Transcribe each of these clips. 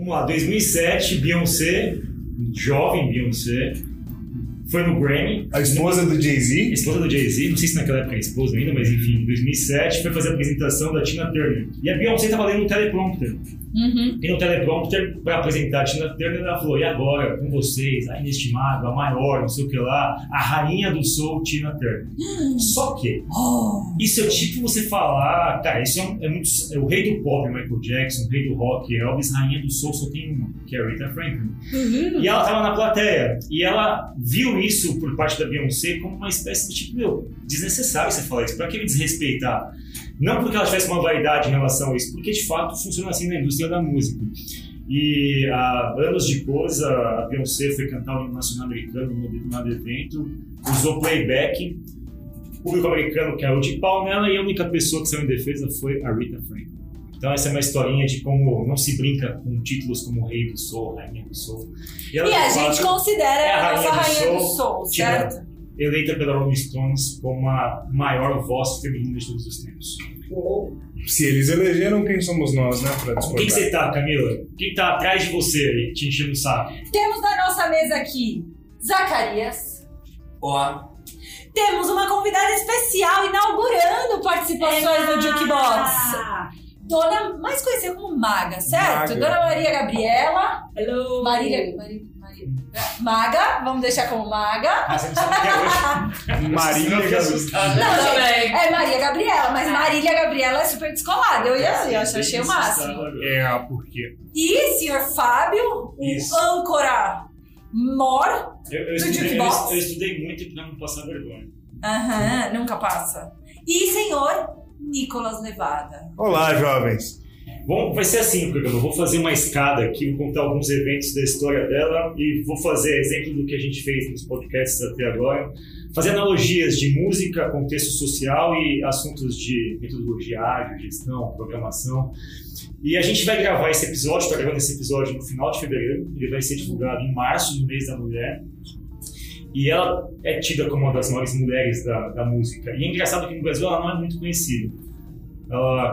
Vamos lá, 2007, Beyoncé, jovem Beyoncé, foi no Grammy. A esposa do Jay-Z? Esposa do Jay-Z, não sei se naquela época era esposa ainda, mas enfim, em 2007 foi fazer a apresentação da Tina Turner. E a Beyoncé estava lendo um teleprompter. Uhum. Tem um teleprompter para apresentar a Tina Turner, ela falou, e agora, com vocês, a inestimável, a maior, não sei o que lá, a rainha do soul, Tina Turner. Só que, Oh. isso é tipo você falar, cara, isso é, um- é muito, é o rei do pop, Michael Jackson, o rei do rock, Elvis, rainha do soul, só tem uma, que é a Rita Franklin. Uhum. E ela tava na plateia, e ela viu isso por parte da Beyoncé como uma espécie de tipo, meu, desnecessário você falar isso, pra que me desrespeitar? Não porque ela tivesse uma vaidade em relação a isso, porque de fato funciona assim na indústria da música. E há anos depois, a Beyoncé foi cantar o hino nacional americano num determinado evento, usou playback, o público americano caiu de pau nela e a única pessoa que saiu em defesa foi a Rita Franklin. Então essa é uma historinha de como não se brinca com títulos como Rei do Soul, Rainha do Soul. ela, E a gente considera é a rainha do rainha do soul, soul, Tina. certo? Eleita pela Rolling Stones como a maior voz feminina de todos os tempos. Se eles elegeram, quem somos nós, né? Pra discordar. quem que você tá, Camila? Quem tá atrás de você aí, te enchendo o saco? Temos na nossa mesa aqui Zacarias. Ó, Temos uma convidada especial inaugurando participações no Jukebox. Dona, mais conhecida como Maga, certo? Maga. Dona Maria Gabriela. Hello! Marília, Maria, Maga, vamos deixar como Maga. Ah, você não sabe até hoje. Marília eu Gabriela. Não, também. é Maria Gabriela, mas Marília Gabriela é super descolada. Eu ia assim, eu achei o máximo. É, por quê? E senhor Fábio, o Isso. âncora mor. Eu, eu, Do estudei, eu, Jukebox? eu estudei muito pra não passar vergonha. Aham, nunca passa. E senhor Nicolas Nevada. Olá, jovens. Bom, vai ser assim o programa. Eu vou fazer uma escada aqui, vou contar alguns eventos da história dela e vou fazer exemplo do que a gente fez nos podcasts até agora. Fazer analogias de música, contexto social e assuntos de metodologia ágil, gestão, programação. E a gente vai gravar esse episódio, está gravando esse episódio no final de fevereiro. Ele vai ser divulgado em março, no mês da mulher. E ela é tida como uma das maiores mulheres da, da música. E é engraçado que no Brasil ela não é muito conhecida.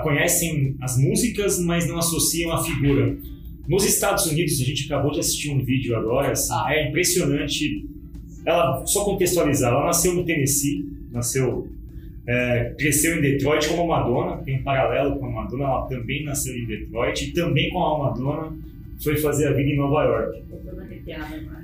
Conhecem as músicas, mas não associam a figura. Nos Estados Unidos, a gente acabou de assistir um vídeo agora, assim, Ah. é impressionante. Ela, só contextualizar, ela nasceu no Tennessee, nasceu, é, cresceu em Detroit como a Madonna, tem um paralelo com a Madonna, ela também nasceu em Detroit e também com a Madonna foi fazer a vida em Nova York.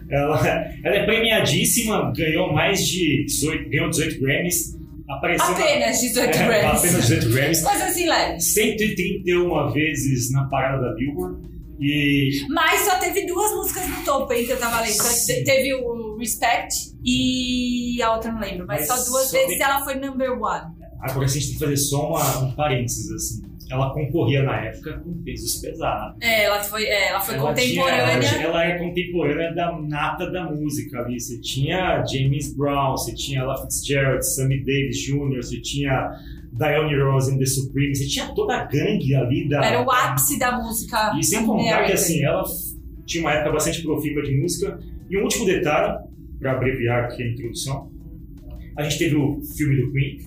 Ela, ela é premiadíssima, ganhou mais de 18, ganhou 18 Grammys, apareceu na- Apenas 18 é, Grammys. apenas 18 Grammys, Coisa assim leve. 131 vezes na parada da Billboard e Mas só teve duas músicas no topo aí que eu tava lendo. Sim. te- teve o Respect e a outra não lembro. Mas, Mas só duas só vezes tem- ela foi number one. agora a gente tem que fazer só uma, um parênteses assim. Ela concorria na época com pesos pesados. É, ela foi, é, ela foi Ela contemporânea. tinha- ela, ela é contemporânea da nata da música ali. Você tinha James Brown, você tinha Ella Fitzgerald, Sammy Davis Jr., você tinha Diane Rose and the Supremes, você tinha toda a gangue ali da. Era o ápice da música. E sem contar que American. assim, ela tinha uma época bastante profícua de música. E um último detalhe, para abreviar aqui a introdução, a gente teve o filme do Queen,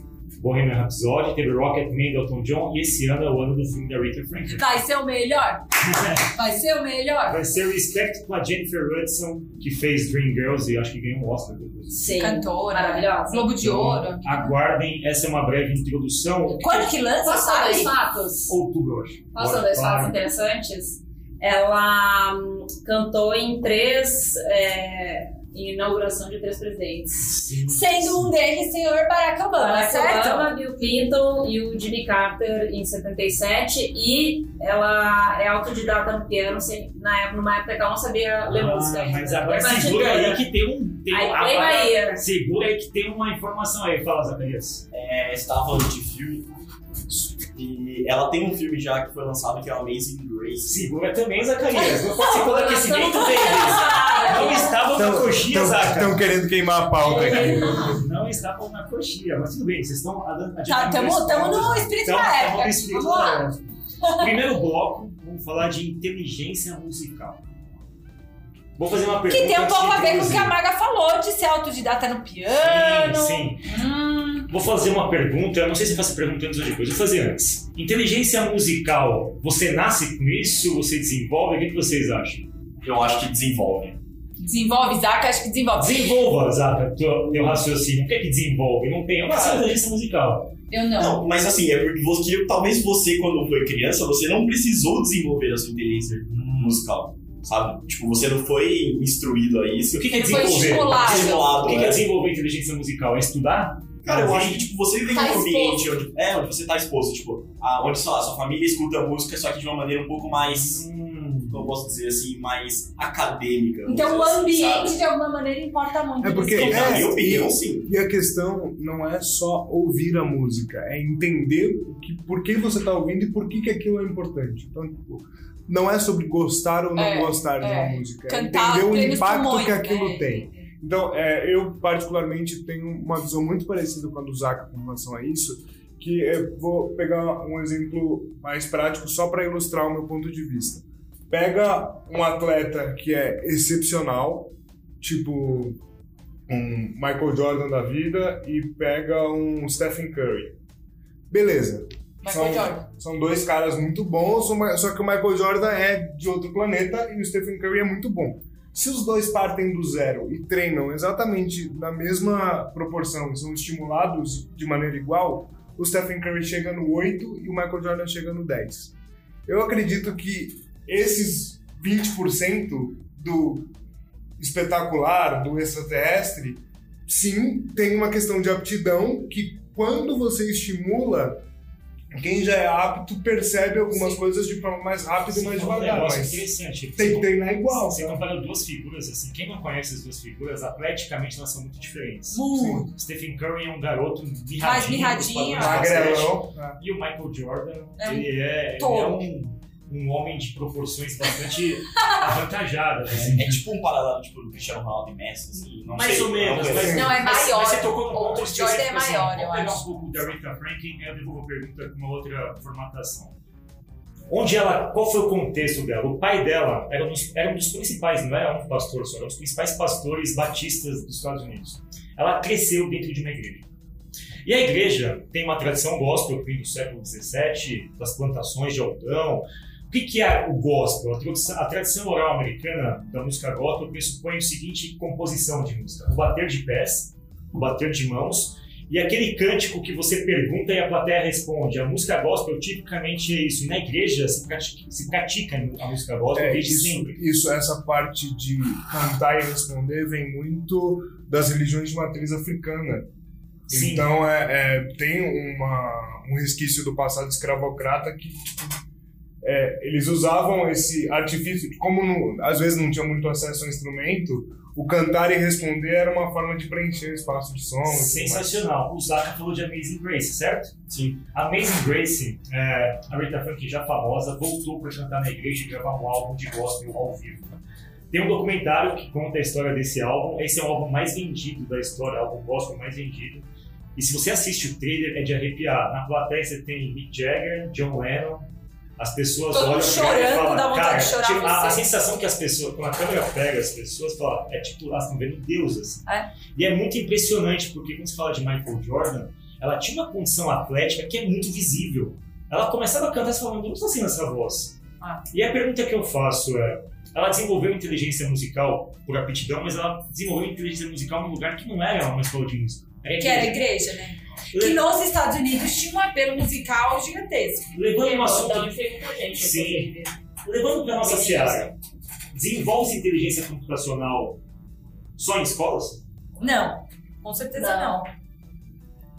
Bohemian Rhapsody, teve Rocket Man do Elton John, e esse ano é o ano do filme da Rita Franklin. Vai ser o melhor? Vai ser o melhor? Vai ser Respect com a Jennifer Hudson, que fez Dreamgirls e acho que ganhou um Oscar depois. Sim. Cantora. Maravilhosa. Globo de Então, Ouro. Aguardem, essa é uma breve introdução. Quando que lança, Posso dois fatos? Outubro, acho. Posso Bora, dois fatos interessantes? Ela hum, cantou em três. é, em inauguração de três presidentes. Sim, Sendo um deles senhor Barack Obama, Barack certo? Obama, Bill Clinton e o Jimmy Carter em 77 e ela é autodidata no piano sem- na época, numa época que ela não sabia ler Ah, música ainda. mas agora é segura aí que tem um. Tem Aí, a-. Segura aí que tem uma informação aí. Fala, Zacarias. é, você tava falando de filme. E ela tem um filme já que foi lançado que é o Amazing Grace. Segura também, Zacarias. Não participou do aquecimento deles. Não estavam na coxinha, Zaca. Estão querendo queimar a pauta aqui. Não estavam na coxinha, mas tudo bem, vocês estão Tá, tamo, tamo no espírito da época. no espírito da época. Primeiro bloco, vamos falar de inteligência musical. Vou fazer uma pergunta. Que tem um pouco a ver com o que a Maga falou, de ser autodidata no piano. Sim, sim. Hum, Vou fazer uma pergunta, eu não sei se eu faço pergunta antes ou depois, vou fazer antes. Inteligência musical, você nasce com isso? Você desenvolve? O que que vocês acham? Eu acho que desenvolve. Desenvolve, Zaca, acho que desenvolve. Desenvolva, Zaca, teu, teu raciocínio. O que é que desenvolve? Não tem. É uma inteligência musical. Eu não. Não, mas assim, é porque você, talvez você, quando foi criança, você não precisou desenvolver a sua inteligência musical, sabe? Tipo, você não foi instruído a isso. O que que é desenvolver? estimulado. Estimulado, O que que é né? desenvolver inteligência musical? É estudar? Cara, eu acho que tipo, você vive em Tá um ambiente onde, é, onde você tá exposto, tipo, a, onde sei lá, sua família escuta música, só que de uma maneira um pouco mais, Hum, eu posso dizer assim, mais acadêmica. Então o assim, ambiente, sabe? de alguma maneira, importa muito. É porque- nesse Na minha É, opinião, e- sim. E a questão não é só ouvir a música, é entender o que, por que você está ouvindo e por que, que aquilo é importante. Então, tipo, não é sobre gostar ou não É, gostar de é. uma música, é Cantar entender o impacto pulmões, que aquilo né? tem. Então, é, eu particularmente tenho uma visão muito parecida com a do Zaka com relação a isso, que eu vou pegar um exemplo mais prático só para ilustrar o meu ponto de vista. Pega um atleta que é excepcional, tipo um Michael Jordan da vida, e pega um Stephen Curry. Beleza. Michael São, Jordan. são dois caras muito bons, só que o Michael Jordan é de outro planeta e o Stephen Curry é muito bom. Se os dois partem do zero e treinam exatamente na mesma proporção e são estimulados de maneira igual, o Stephen Curry chega no 8 e o Michael Jordan chega no 10. Eu acredito que esses 20% do espetacular, do extraterrestre, sim, tem uma questão de aptidão que quando você estimula, quem já é apto percebe algumas coisas de forma mais rápida e mais um devagar, negócio mas interessante. tem que treinar igual. Você sabe? compara duas figuras, assim, quem não conhece as duas figuras, atleticamente elas são muito diferentes. Muito. Stephen Curry é um garoto mirradinho. Mais mirradinho. Magrelão. né? E o Michael Jordan, É um ele é, ele é um, um homem de proporções bastante avantajadas. assim. É tipo um paralelo tipo, do Cristiano Ronaldo e Messi, assim, não Mais sei. ou menos, uma coisa mas, assim. Não, é mas- maior. Mas você tocou no O ponto Jordan é assim, maior, eu Vamos pegar acho. um pouco da Rita Franklin, aí eu devolvo a pergunta com uma outra formatação. Onde ela, qual foi o contexto dela? O pai dela era um dos, era um dos principais, não era um pastor só, era um dos principais pastores batistas dos Estados Unidos. Ela cresceu dentro de uma igreja. E a igreja tem uma tradição gospel, do século XVII, das plantações de algodão. O que, que é o gospel? A tradição, a tradição oral americana da música gospel pressupõe o seguinte composição de música: o bater de pés, o bater de mãos e aquele cântico que você pergunta e a plateia responde. A música gospel tipicamente é isso. E na igreja se pratica, se pratica a música gospel É, desde isso, sempre. isso, essa parte de cantar e responder vem muito das religiões de matriz africana. Sim. Então é, é, tem uma, um resquício do passado escravocrata que tipo, é, eles usavam esse artifício, como às vezes não tinha muito acesso ao instrumento, o cantar e responder era uma forma de preencher o espaço de som. Sensacional. O Zaka falou de Amazing Grace, certo? Sim. Amazing Grace, é, a Rita Franklin já famosa, voltou para cantar na igreja e gravar um álbum de gospel ao vivo. Tem um documentário que conta a história desse álbum. Esse é o álbum mais vendido da história, o álbum gospel mais vendido. E se você assiste o trailer, é de arrepiar. Na plateia você tem Mick Jagger, John Lennon. As pessoas Todo olham ela e chorando, falam, dá vontade cara, de chorar tipo, a, a você." sensação que as pessoas, quando a câmera pega as pessoas, fala, é tipo, elas estão vendo Deus, assim. É. E é muito impressionante, porque quando se fala de Michael Jordan, ela tinha uma condição atlética que é muito visível. Ela começava a cantar e falando, não está sendo essa voz. Ah. E a pergunta que eu faço é, ela desenvolveu inteligência musical por aptidão, mas ela desenvolveu inteligência musical num lugar que não era uma escola de música. Era Que era igreja. igreja, né? Que nos Estados Unidos tinha um apelo musical gigantesco. Levando um Da assunto gente. Sim. inclusive. Levando para nossa Sim. seara, desenvolve inteligência computacional só em escolas? Não, com certeza não.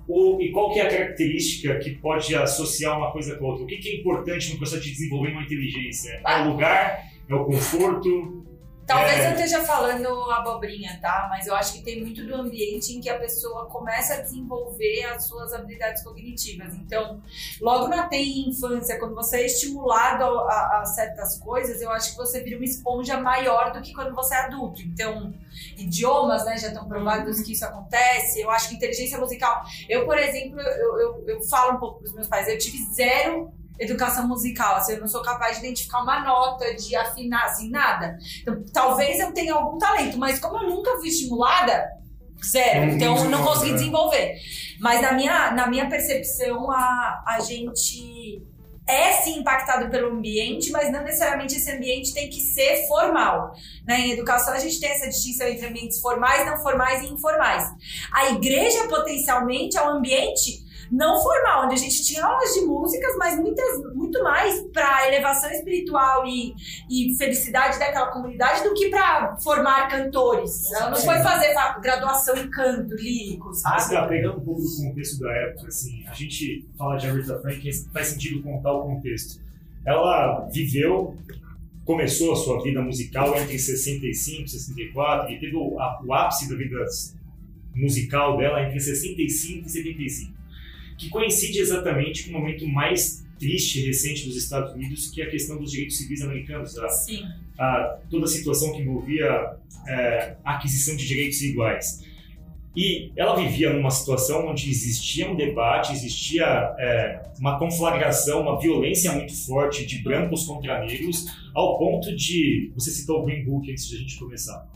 Ou, e qual que é a característica que pode associar uma coisa com a outra? O que, que é importante no processo de desenvolver uma inteligência? É o lugar? É o conforto? Talvez É. eu esteja falando abobrinha, tá? Mas eu acho que tem muito do ambiente em que a pessoa começa a desenvolver as suas habilidades cognitivas. Então, logo na tem infância, quando você é estimulado a, a- a certas coisas, eu acho que você vira uma esponja maior do que quando você é adulto. Então, idiomas, né, já estão provados que isso acontece. Eu acho que inteligência musical. Eu, por exemplo, eu, eu, eu falo um pouco para os meus pais, eu tive zero educação musical, assim, eu não sou capaz de identificar uma nota, de afinar, assim, nada. Então, talvez eu tenha algum talento, mas como eu nunca fui estimulada, Zero. Não- então eu não consegui né? desenvolver. Mas na minha, na minha percepção, a, a gente é sim impactado pelo ambiente, mas não necessariamente esse ambiente tem que ser formal. Né? Em educação a gente tem essa distinção entre ambientes formais, não formais e informais. A igreja potencialmente é um ambiente não formal, onde a gente tinha aulas de músicas, mas muitas, muito mais para elevação espiritual e, e felicidade daquela comunidade do que para formar cantores. Ela não foi fazer fa- graduação em canto lírico, Mas, sabe? cara, pegando um pouco do contexto da época, assim, a gente fala de Aretha Franklin, faz sentido contar o contexto. Ela viveu, começou a sua vida musical entre 65 e 64, e teve o, a- o ápice da vida musical dela entre 65 e 75, que coincide exatamente com o momento mais triste e recente dos Estados Unidos, que é a questão dos direitos civis americanos, a, Sim. a toda a situação que envolvia é, a aquisição de direitos iguais. E ela vivia numa situação onde existia um debate, existia é, uma conflagração, uma violência muito forte de brancos contra negros, ao ponto de. Você citou o Green Book antes de a gente começar.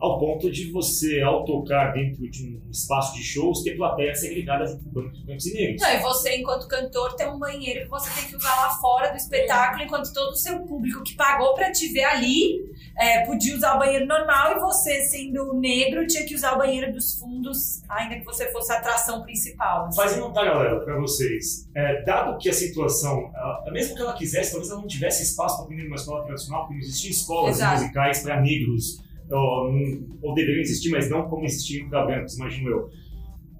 Ao ponto de você, ao tocar dentro de um espaço de shows, ter plateias segregadas entre brancos, brancos e negros. Não, e você, enquanto cantor, tem um banheiro que você tem que usar lá fora do espetáculo, enquanto todo o seu público que pagou pra te ver ali é, podia usar o banheiro normal e você, sendo negro, tinha que usar o banheiro dos fundos, ainda que você fosse a atração principal. assim. Fazendo um paralelo para vocês, é, dado que a situação, ela- mesmo que ela quisesse, talvez ela não tivesse espaço para aprender numa escola tradicional, porque não existiam escolas Exato. musicais para negros, ou, ou deveriam existir, mas não como existiam para brancos, imagino eu.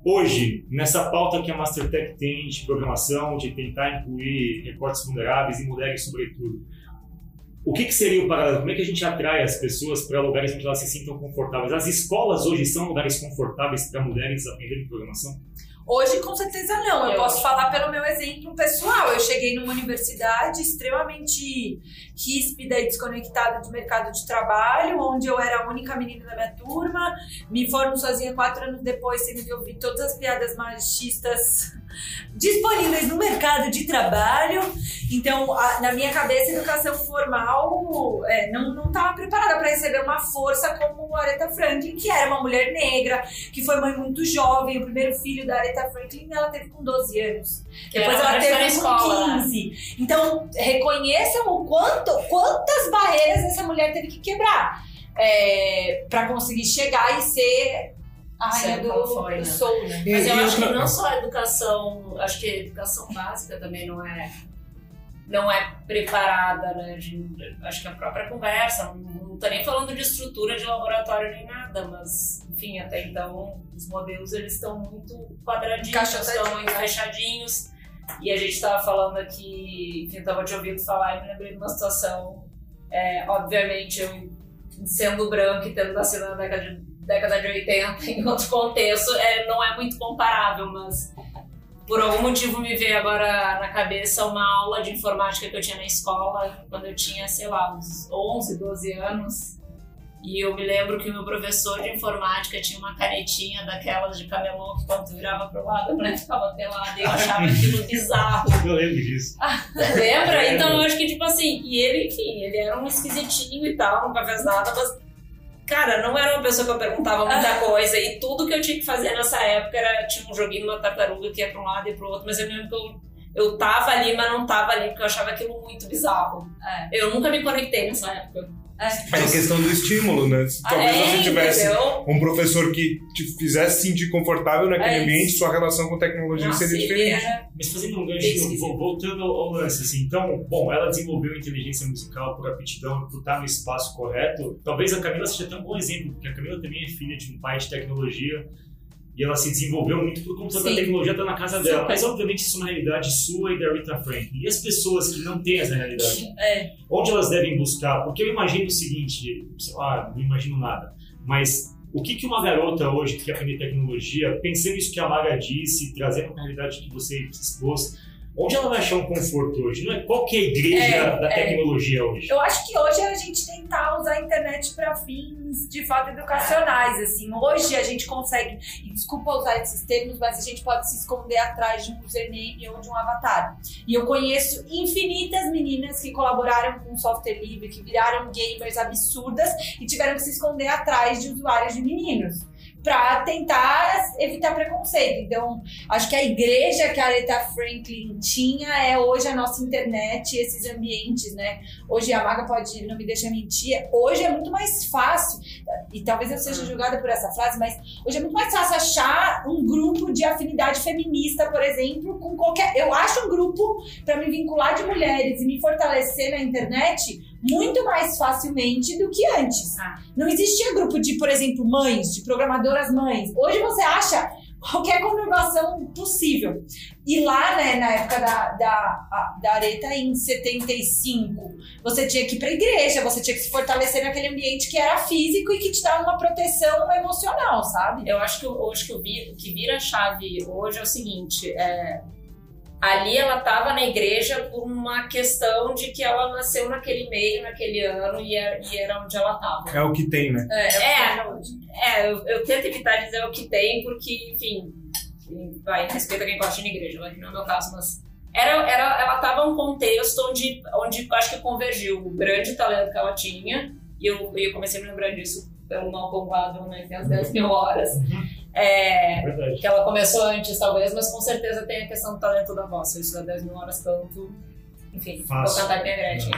Hoje, nessa pauta que a Mastertech tem de programação, de tentar incluir recortes vulneráveis e mulheres sobretudo, o que, que seria o paralelo? Como é que a gente atrai as pessoas para lugares onde elas se sintam confortáveis? As escolas hoje são lugares confortáveis para mulheres aprenderem programação? Hoje, com certeza não. Eu, Eu posso falar pelo meu exemplo pessoal. Eu cheguei numa universidade extremamente ríspida e desconectada do mercado de trabalho, onde eu era a única menina da minha turma. Me formo sozinha quatro anos depois, tendo que ouvir todas as piadas machistas disponíveis no mercado de trabalho. Então, a- na minha cabeça, a educação formal é, não estava preparada para receber uma força como Aretha Franklin, que era uma mulher negra, que foi mãe muito jovem. O primeiro filho da Aretha Franklin ela teve com 12 anos. Que Depois ela teve com escola, né? 15. Então, reconheçam o quanto, quantas barreiras essa mulher teve que quebrar é, para conseguir chegar e ser a rainha Ser do, né? soul, né? E- Mas eu e acho que não só a educação, acho que a educação básica também não é não é preparada, né? de- acho que a própria conversa, não, não tô nem falando de estrutura de laboratório nem nada, mas enfim, até então os modelos eles estão muito quadradinhos, estão muito fechadinhos. E a gente estava falando aqui, enfim, eu tava te ouvindo falar e me lembrei de uma situação, é, obviamente, eu sendo branco e tendo nascido na década de, década de 80 em outro contexto, é, não é muito comparável, mas por algum motivo me veio agora na cabeça uma aula de informática que eu tinha na escola quando eu tinha, sei lá, uns 11, 12 anos. E eu me lembro que o meu professor de informática tinha uma canetinha daquelas de camelô que quando virava pro lado a mulher ficava pelada e eu achava aquilo bizarro. Eu lembro disso. Lembra? Lembro. Então eu acho que, tipo assim, e ele, enfim, ele era um esquisitinho e tal, nunca fez nada, mas, cara, não era uma pessoa que eu perguntava muita coisa. E tudo que eu tinha que fazer nessa época era, tinha um joguinho numa tartaruga que ia pra um lado e pro outro, mas eu me lembro que eu, eu tava ali, mas não tava ali, porque eu achava aquilo muito bizarro. É. Eu nunca me conectei nessa época. É a questão do estímulo, né? Talvez é, você tivesse entendeu? um professor que te fizesse sentir confortável naquele É ambiente, sua relação com tecnologia Nossa, seria diferente. era- Mas fazendo um gancho, voltando ao, ao lance, assim, então, bom, ela desenvolveu inteligência musical por aptidão, por estar no espaço correto. Talvez a Camila seja até um bom exemplo, porque a Camila também é filha de um pai de tecnologia e ela se desenvolveu muito por conta da Sim. tecnologia estar na casa dela. Super. Mas, obviamente, isso é uma realidade sua e da Rita Franklin. E as pessoas que não têm essa realidade? É. onde elas devem buscar? Porque eu imagino o seguinte, sei lá, não imagino nada, mas o que, que uma garota hoje que quer aprender tecnologia, pensando isso que a Mara disse, trazendo a realidade que você expôs, onde ela vai achar um conforto hoje? Não é qual que é a igreja É, da é. tecnologia hoje? Eu acho que hoje é a gente tentar usar a internet para fins de fato educacionais. Assim, hoje a gente consegue, e desculpa usar esses termos, mas a gente pode se esconder atrás de um username ou de um avatar. E eu conheço infinitas meninas que colaboraram com software livre, que viraram gamers absurdas e tiveram que se esconder atrás de usuários de meninos. Para tentar evitar preconceito. Então, acho que a igreja que a Aretha Franklin tinha é hoje a nossa internet, esses ambientes, né? Hoje a Maga pode, não me deixa mentir, hoje é muito mais fácil, e talvez eu seja julgada por essa frase, mas hoje é muito mais fácil achar um grupo de afinidade feminista, por exemplo, com qualquer. Eu acho um grupo para me vincular de mulheres e me fortalecer na internet muito mais facilmente do que antes. Ah. Não existia grupo de, por exemplo, mães, de programadoras mães. Hoje você acha qualquer conotação possível. E lá, né, na época da, da, a- da Areta, em 75, você tinha que ir pra igreja, você tinha que se fortalecer naquele ambiente que era físico e que te dava uma proteção emocional, sabe? Eu acho que hoje que o, vi, o que vira a chave hoje é o seguinte: é, ali ela estava na igreja por uma questão de que ela nasceu naquele meio, naquele ano, e era, e era onde ela estava. É o que tem, né? É, É, É, eu, eu tento evitar dizer o que tem, porque, enfim, vai, respeita quem gosta de igreja, vai que não é o meu caso, mas era, era, ela estava num contexto onde, onde eu acho que convergiu o grande talento que ela tinha, e eu, e eu comecei a me lembrar disso pelo Malcolm Gladwell, né, tem as 10 mil horas, é, É que ela começou antes, talvez, mas com certeza tem a questão do talento da voz. Eu estudar 10 mil horas tanto, enfim, Fácil. vou cantar minha Gretchen.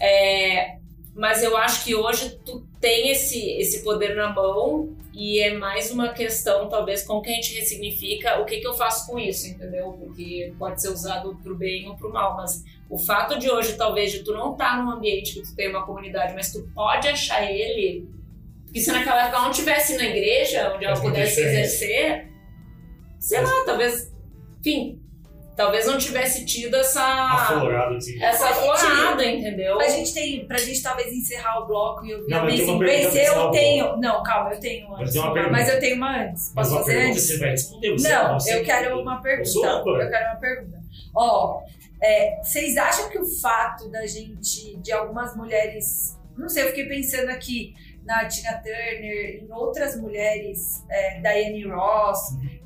É, mas eu acho que hoje tu tem esse, esse poder na mão e é mais uma questão, talvez, com que a gente ressignifica o que, que eu faço com isso, entendeu? Porque pode ser usado pro bem ou pro mal, mas o fato de hoje, talvez, de tu não estar num ambiente que tu tem uma comunidade, mas tu pode achar ele. Porque se naquela época ela não tivesse na igreja, onde ela pudesse exercer, sei lá, talvez, enfim, talvez não tivesse tido essa assim. essa A gente- aflorada, entendeu? A gente tem, pra gente talvez encerrar o bloco e eu Não, mas pra encerrar eu tenho. Não, calma, eu tenho Mas antes. Mas, pergunta. eu tenho uma antes. Mas Posso uma fazer antes? você vai responder. Você Não, você- eu quero uma pergunta. sou âncora. Eu quero uma pergunta. Ó, é, vocês acham que o fato da gente, de algumas mulheres, não sei, eu fiquei pensando aqui na Tina Turner, em outras mulheres, é, Diane Ross,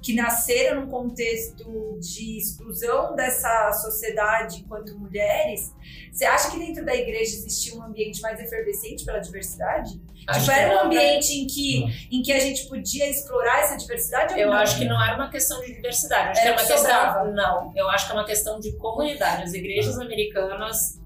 que nasceram num contexto de exclusão dessa sociedade enquanto mulheres, você acha que dentro da igreja existia um ambiente mais efervescente pela diversidade? Acho tipo, era um não, ambiente em que, em que a gente podia explorar essa diversidade ou Eu não? acho que não era uma questão de diversidade. Acho Era que é que uma sobrava. questão. Não, eu acho que é uma questão de comunidade. As igrejas americanas,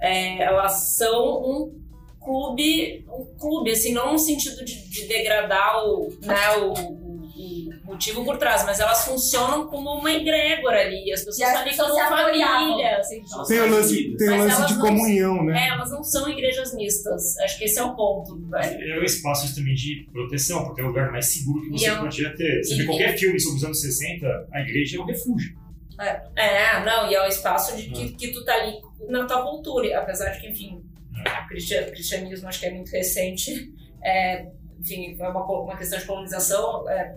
é, elas são um clube, um clube, assim, não no sentido de, de degradar o, né, o, o- o motivo por trás, mas elas funcionam como uma egrégora ali. As pessoas as estão ali como família. assim, Tem o lance, tem lance de não- comunhão, né? É, elas não são igrejas mistas. Acho que esse é o ponto. velho. É um espaço também de proteção, porque é o lugar mais seguro que você é um- podia ter. Você e- vê qualquer filme sobre os anos 60, a igreja é um refúgio. É, não, e é o espaço de que, que tu tá ali na tua cultura, apesar de que, enfim, o cristian- cristianismo acho que é muito recente, é, enfim, é uma, uma questão de colonização é,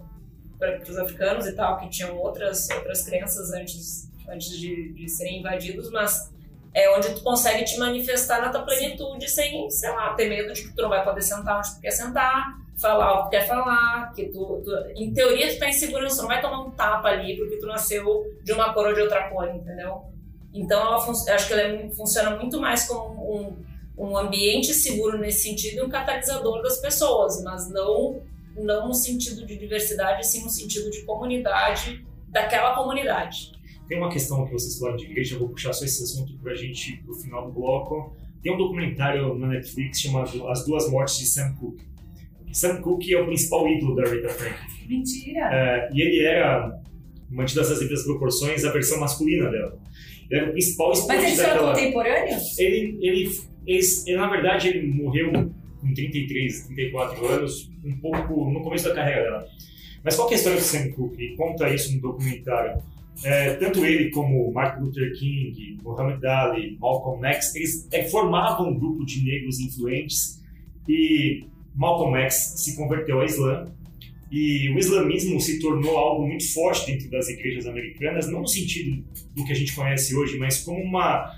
para os africanos e tal, que tinham outras, outras crenças antes, antes de, de serem invadidos, mas é onde tu consegue te manifestar na tua plenitude sem, sei lá, ter medo de que tu não vai poder sentar onde tu quer sentar, falar o que tu quer falar, que tu, tu- em teoria tu tá em segurança, tu não vai tomar um tapa ali porque tu nasceu de uma cor ou de outra cor, entendeu? Então ela acho que ela é funciona muito mais como um, um ambiente seguro nesse sentido e um catalisador das pessoas, mas não, não no sentido de diversidade, sim no sentido de comunidade daquela comunidade. Tem uma questão que vocês falaram de igreja, eu vou puxar só esse assunto pra gente pro final do bloco. Tem um documentário na Netflix chamado As Duas Mortes de Sam Cooke. Sam Cooke é o principal ídolo da Rita Franklin. Mentira. É, e ele era, mantidas as devidas proporções, a versão masculina dela. Ele era o principal Mas expoente eles são daquela... contemporâneos? Ele, ele, ele, ele, na verdade, ele morreu com 33, 34 anos, um pouco no começo da carreira dela. Mas qual que é a história do Sam Cooke? Conta isso no documentário. É, tanto ele como Martin Luther King, Muhammad Ali, Malcolm X, eles é, formavam um grupo de negros influentes e Malcolm X se converteu ao Islã e o islamismo se tornou algo muito forte dentro das igrejas americanas, não no sentido do que a gente conhece hoje, mas como uma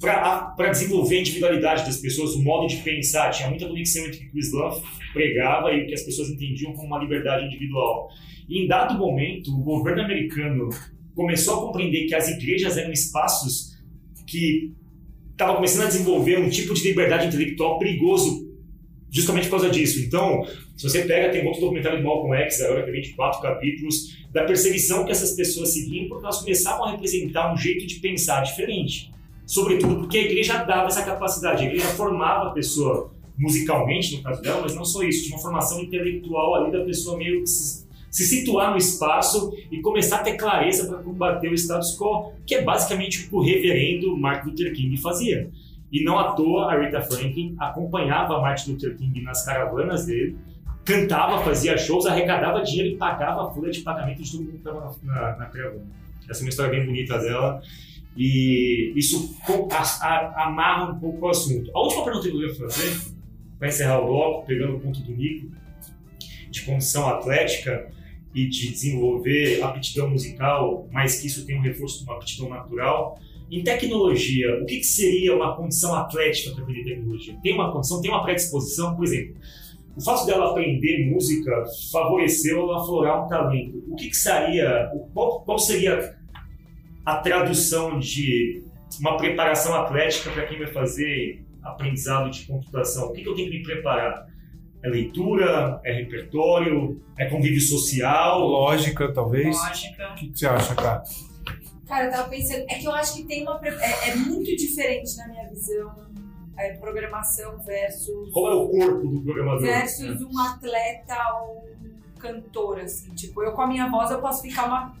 para desenvolver a individualidade das pessoas, o modo de pensar. Tinha muita conexão entre o que o Islã pregava e o que as pessoas entendiam como uma liberdade individual. E em dado momento, o governo americano começou a compreender que as igrejas eram espaços que estavam começando a desenvolver um tipo de liberdade intelectual perigoso justamente por causa disso. Então, se você pega, tem outro documentário do Malcolm X, agora que 24 capítulos, da perseguição que essas pessoas seguiam porque elas começavam a representar um jeito de pensar diferente. Sobretudo porque a igreja dava essa capacidade, a igreja formava a pessoa musicalmente, no caso dela, mas não só isso, tinha uma formação intelectual ali da pessoa meio que se, se situar no espaço e começar a ter clareza para combater o status quo, que é basicamente o que o reverendo Martin Luther King fazia. E não à toa a Rita Franklin acompanhava Martin Luther King nas caravanas dele, cantava, fazia shows, arrecadava dinheiro e pagava a folha de pagamento de todo mundo que estava na, na, na caravana. Essa é uma história bem bonita dela. E isso amarra um pouco o assunto. A última pergunta que eu ia fazer, para encerrar o bloco, pegando o ponto do Nico, de condição atlética e de desenvolver aptidão musical, mas que isso tem um reforço de uma aptidão natural. Em tecnologia, o que, que seria uma condição atlética para aprender tecnologia? Tem uma condição, tem uma predisposição, por exemplo, o fato dela aprender música favoreceu ela aflorar um talento. O que, que seria, qual, qual seria a tradução de uma preparação atlética para quem vai fazer aprendizado de computação? O que, que eu tenho que me preparar? É leitura? É repertório? É convívio social? Lógica, talvez. Lógica. O que, que você acha, cara? Cara, eu tava pensando, é que eu acho que tem uma. É, é muito diferente na minha visão é, programação versus. Qual é o corpo do programador? versus um atleta ou um cantor, assim. Tipo, eu com a minha voz eu posso ficar uma.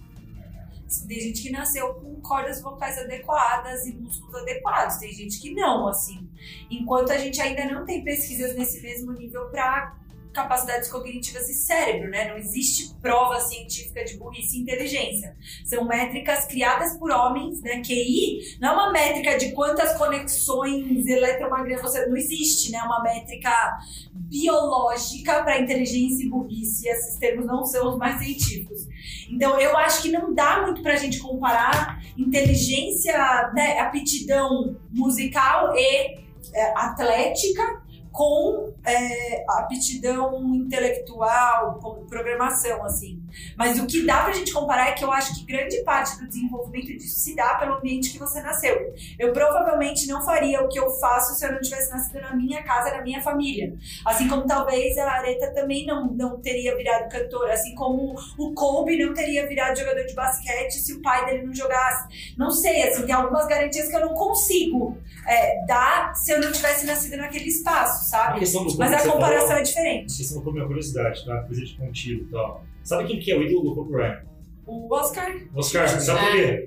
Tem gente que nasceu com cordas vocais adequadas e músculos adequados, tem gente que não, assim. Enquanto a gente ainda não tem pesquisas nesse mesmo nível para capacidades cognitivas e cérebro, né? Não existe prova científica de burrice e inteligência. São métricas criadas por homens, né? QI não é uma métrica de quantas conexões eletromagnéticas você não existe, né? É uma métrica biológica para inteligência e burrice. Esses termos não são os mais científicos. Então, eu acho que não dá muito para a gente comparar inteligência, né, aptidão musical e é, atlética com é, aptidão intelectual, com programação, assim. Mas o que dá pra gente comparar é que eu acho que grande parte do desenvolvimento disso se dá pelo ambiente que você nasceu. Eu provavelmente não faria o que eu faço se eu não tivesse nascido na minha casa, na minha família. Assim como talvez a Areta também não, não teria virado cantora, assim como o Kobe não teria virado jogador de basquete se o pai dele não jogasse. Não sei, assim, tem algumas garantias que eu não consigo é, dar se eu não tivesse nascido naquele espaço, sabe? questão Mas a comparação falou, é diferente. Vocês estão com a minha curiosidade, tá? Coisa de contigo e tal. Sabe quem que é o ídolo do Kobe Bryant? O Oscar, Oscar, sabe por quê?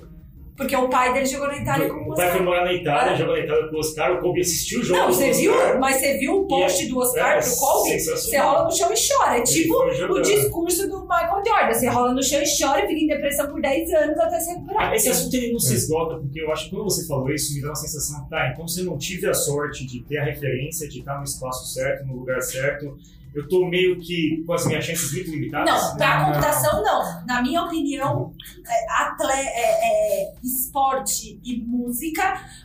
porque o pai dele jogou na Itália com o O pai foi Oscar. morar na Itália, Ah. jogou na Itália com o Oscar, o Kobe assistiu o jogo Não, você viu? Oscar. Mas você viu o post do Oscar É, pro Kobe? Você rola no chão e chora. É tipo o discurso do Michael Jordan. Você rola no chão e chora e fica em depressão por 10 anos até se recuperar. Esse assunto ele não se esgota, porque eu acho que quando você falou isso, me dá uma sensação, tá, então eu não tive a sorte de ter a referência, de estar no espaço certo, no lugar certo, eu tô meio que com as minhas chances muito limitadas. Não, pra computação não. Na minha opinião, é, atle- é, é, esporte e música,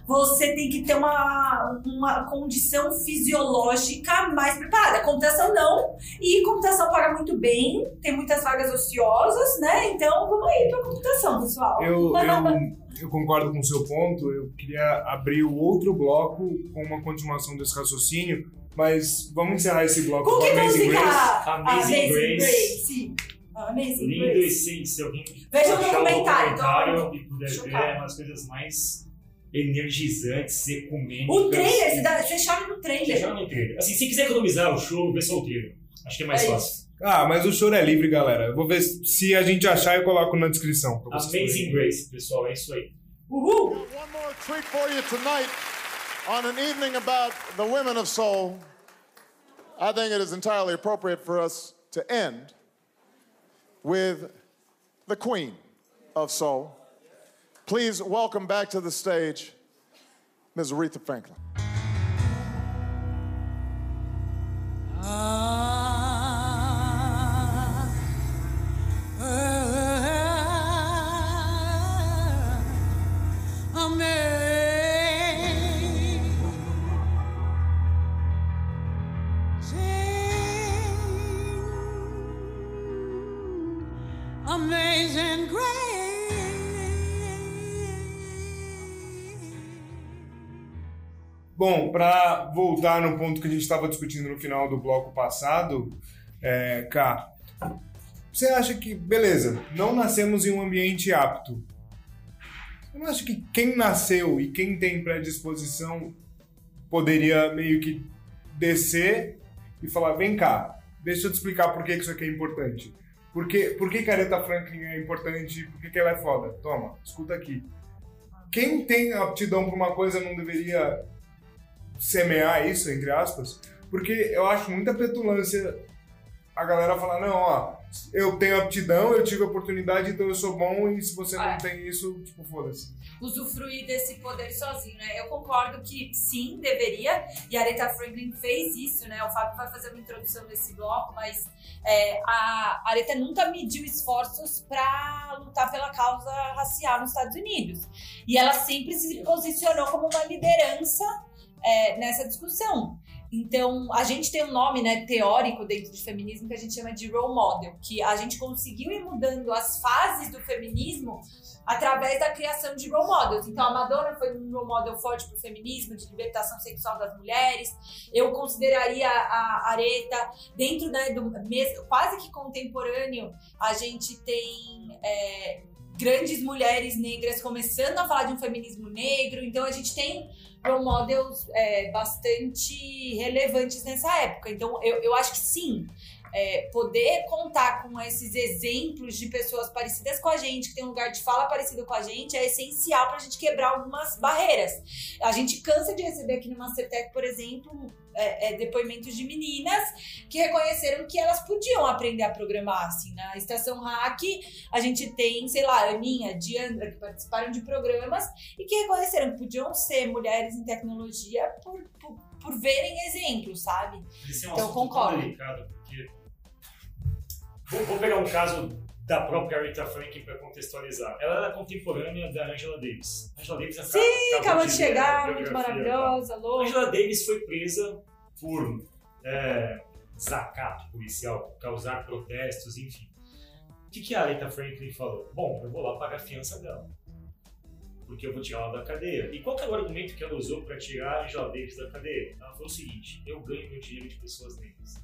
você tem que ter uma, uma condição fisiológica mais preparada. Computação não. E computação paga muito bem, tem muitas vagas ociosas, né? Então vamos aí pra computação, pessoal. Eu, eu, eu concordo com o seu ponto. Eu queria abrir o outro bloco com uma continuação desse raciocínio, mas vamos encerrar esse bloco Com com que Amazing música? Grace. Amazing Grace. Amazing Lindo e Grace. sim, se alguém Veja o achar documentário, documentário então. e puder ver, é umas coisas mais energizantes, ecumênicas. O trailer, você, dá, você chora no trailer. Deixa no trailer. Assim, se quiser economizar o show, vê só o trailer. Acho que é mais É fácil. Ah, mas o choro é livre, galera. Vou ver se a gente achar, eu coloco na descrição. Amazing. Grace, pessoal, é isso aí. Uhul! One more treat for you tonight on an evening about the women of soul. I think it is entirely appropriate for us to end with the queen of soul. Please welcome back to the stage Ms. Aretha Franklin. Amazing Bom, para voltar no ponto que a gente estava discutindo no final do bloco passado, é, você acha que, beleza, não nascemos em um ambiente apto. Você não acha que quem nasceu e quem tem predisposição poderia meio que descer e falar: vem cá, deixa eu te explicar por que isso aqui é importante. Por que, por que Careta Franklin é importante? Por que, que ela é foda? Toma, escuta aqui. Quem tem aptidão para uma coisa não deveria semear isso, entre aspas? Porque eu acho muita petulância a galera falar: não, ó, eu tenho aptidão, eu tive oportunidade, então eu sou bom, e se você não É. tem isso, tipo, foda-se. usufruir desse poder sozinho, né? Eu concordo que sim, deveria, e a Aretha Franklin fez isso, né? O Fábio vai fazer uma introdução desse bloco, mas é, a Aretha nunca mediu esforços para lutar pela causa racial nos Estados Unidos. E ela sempre se posicionou como uma liderança é, nessa discussão. Então, a gente tem um nome né, teórico dentro do feminismo que a gente chama de role model, que a gente conseguiu ir mudando as fases do feminismo através da criação de role models. Então, a Madonna foi um role model forte para o feminismo, de libertação sexual das mulheres. Eu consideraria a Aretha, dentro né, do mesmo, quase que contemporâneo, a gente tem é, grandes mulheres negras começando a falar de um feminismo negro. Então, a gente tem role models é, bastante relevantes nessa época. Então, eu, eu acho que sim. É, poder contar com esses exemplos de pessoas parecidas com a gente, que tem um lugar de fala parecido com a gente, é essencial para a gente quebrar algumas barreiras. A gente cansa de receber aqui no Mastertech, por exemplo, é, é, depoimentos de meninas que reconheceram que elas podiam aprender a programar. Assim, na Estação Hack, a gente tem, sei lá, Aninha, Diandra, que participaram de programas e que reconheceram que podiam ser mulheres em tecnologia por, por, por verem exemplos, sabe? Esse é um Então, concordo. delicado, porque. Vou, vou pegar um caso da própria Aretha Franklin para contextualizar. Ela era contemporânea da Angela Davis. Angela Davis acaba- Sim, acabou de chegar, muito tá? maravilhosa, A louca. Angela Davis foi presa por é, desacato policial, causar protestos, enfim. O que, que a Aretha Franklin falou? Bom, eu vou lá pagar a fiança dela. Porque eu vou tirar ela da cadeia. E qual que era o argumento que ela usou para tirar a Angela Davis da cadeia? Ela falou o seguinte: eu ganho meu dinheiro de pessoas negras.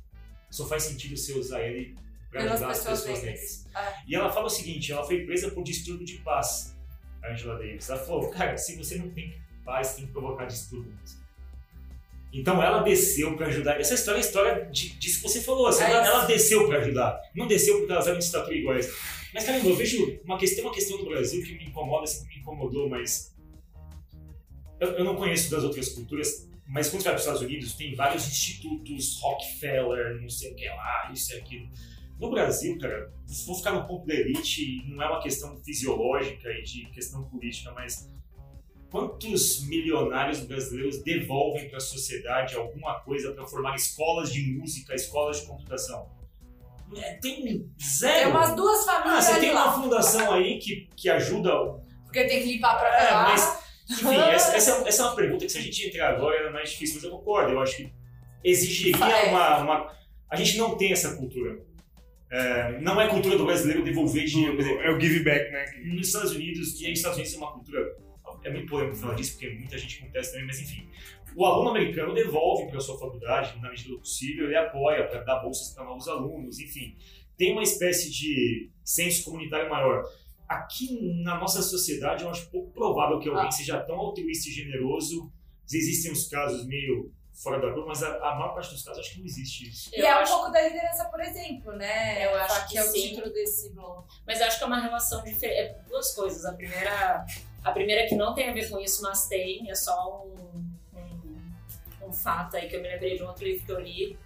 Só faz sentido você usar ele para ajudar as pessoas pessoas negras. Ah. E ela fala o seguinte: ela foi presa por distúrbio de paz, a Angela Davis. Ela falou, cara, se você não tem paz, tem que provocar distúrbio mesmo. Então ela desceu para ajudar. Essa história é a história de, disso que você falou. assim, É ela, ela desceu para ajudar. Não desceu porque elas eram de estatura iguais. Mas, caramba, eu vejo uma questão, uma questão no Brasil que me incomoda, sempre me incomodou, mas. Eu, eu não conheço das outras culturas, mas quando você vai para os Estados Unidos, tem vários institutos, Rockefeller, não sei o que lá, isso e aquilo. No Brasil, cara, se for ficar no ponto da elite, não é uma questão fisiológica e de questão política, mas quantos milionários brasileiros devolvem para a sociedade alguma coisa para formar escolas de música, escolas de computação? É, tem zero. Tem umas duas Ah, famílias você ali tem lá. uma fundação aí que, que ajuda. Porque tem que limpar pra É, cá. mas, enfim, essa, essa, essa é uma pergunta que se a gente entrar agora era mais difícil, mas eu concordo. Eu acho que exigiria É. uma, uma. A gente não tem essa cultura. É, não é cultura do brasileiro devolver dinheiro. Por exemplo, É o give back, né? nos Estados Unidos, e aí nos Estados Unidos é uma cultura. É muito polêmico falar disso, porque muita gente contesta também, mas enfim. O aluno americano devolve para a sua faculdade, na medida do possível, ele apoia para dar bolsas para novos alunos, enfim. Tem uma espécie de senso comunitário maior. Aqui na nossa sociedade, eu acho pouco provável que alguém Ah. seja tão altruísta e generoso. Existem os casos meio fora da curva, mas a, a maior parte dos casos acho que não existe isso. E Eu é um pouco da liderança, por exemplo, né? Eu acho que que é o sim. título desse bloco. Mas eu acho que é uma relação diferente. É duas coisas. A primeira, a primeira que não tem a ver com isso, mas tem, é só um, um, um fato aí que eu me lembrei de um outro livro que eu li.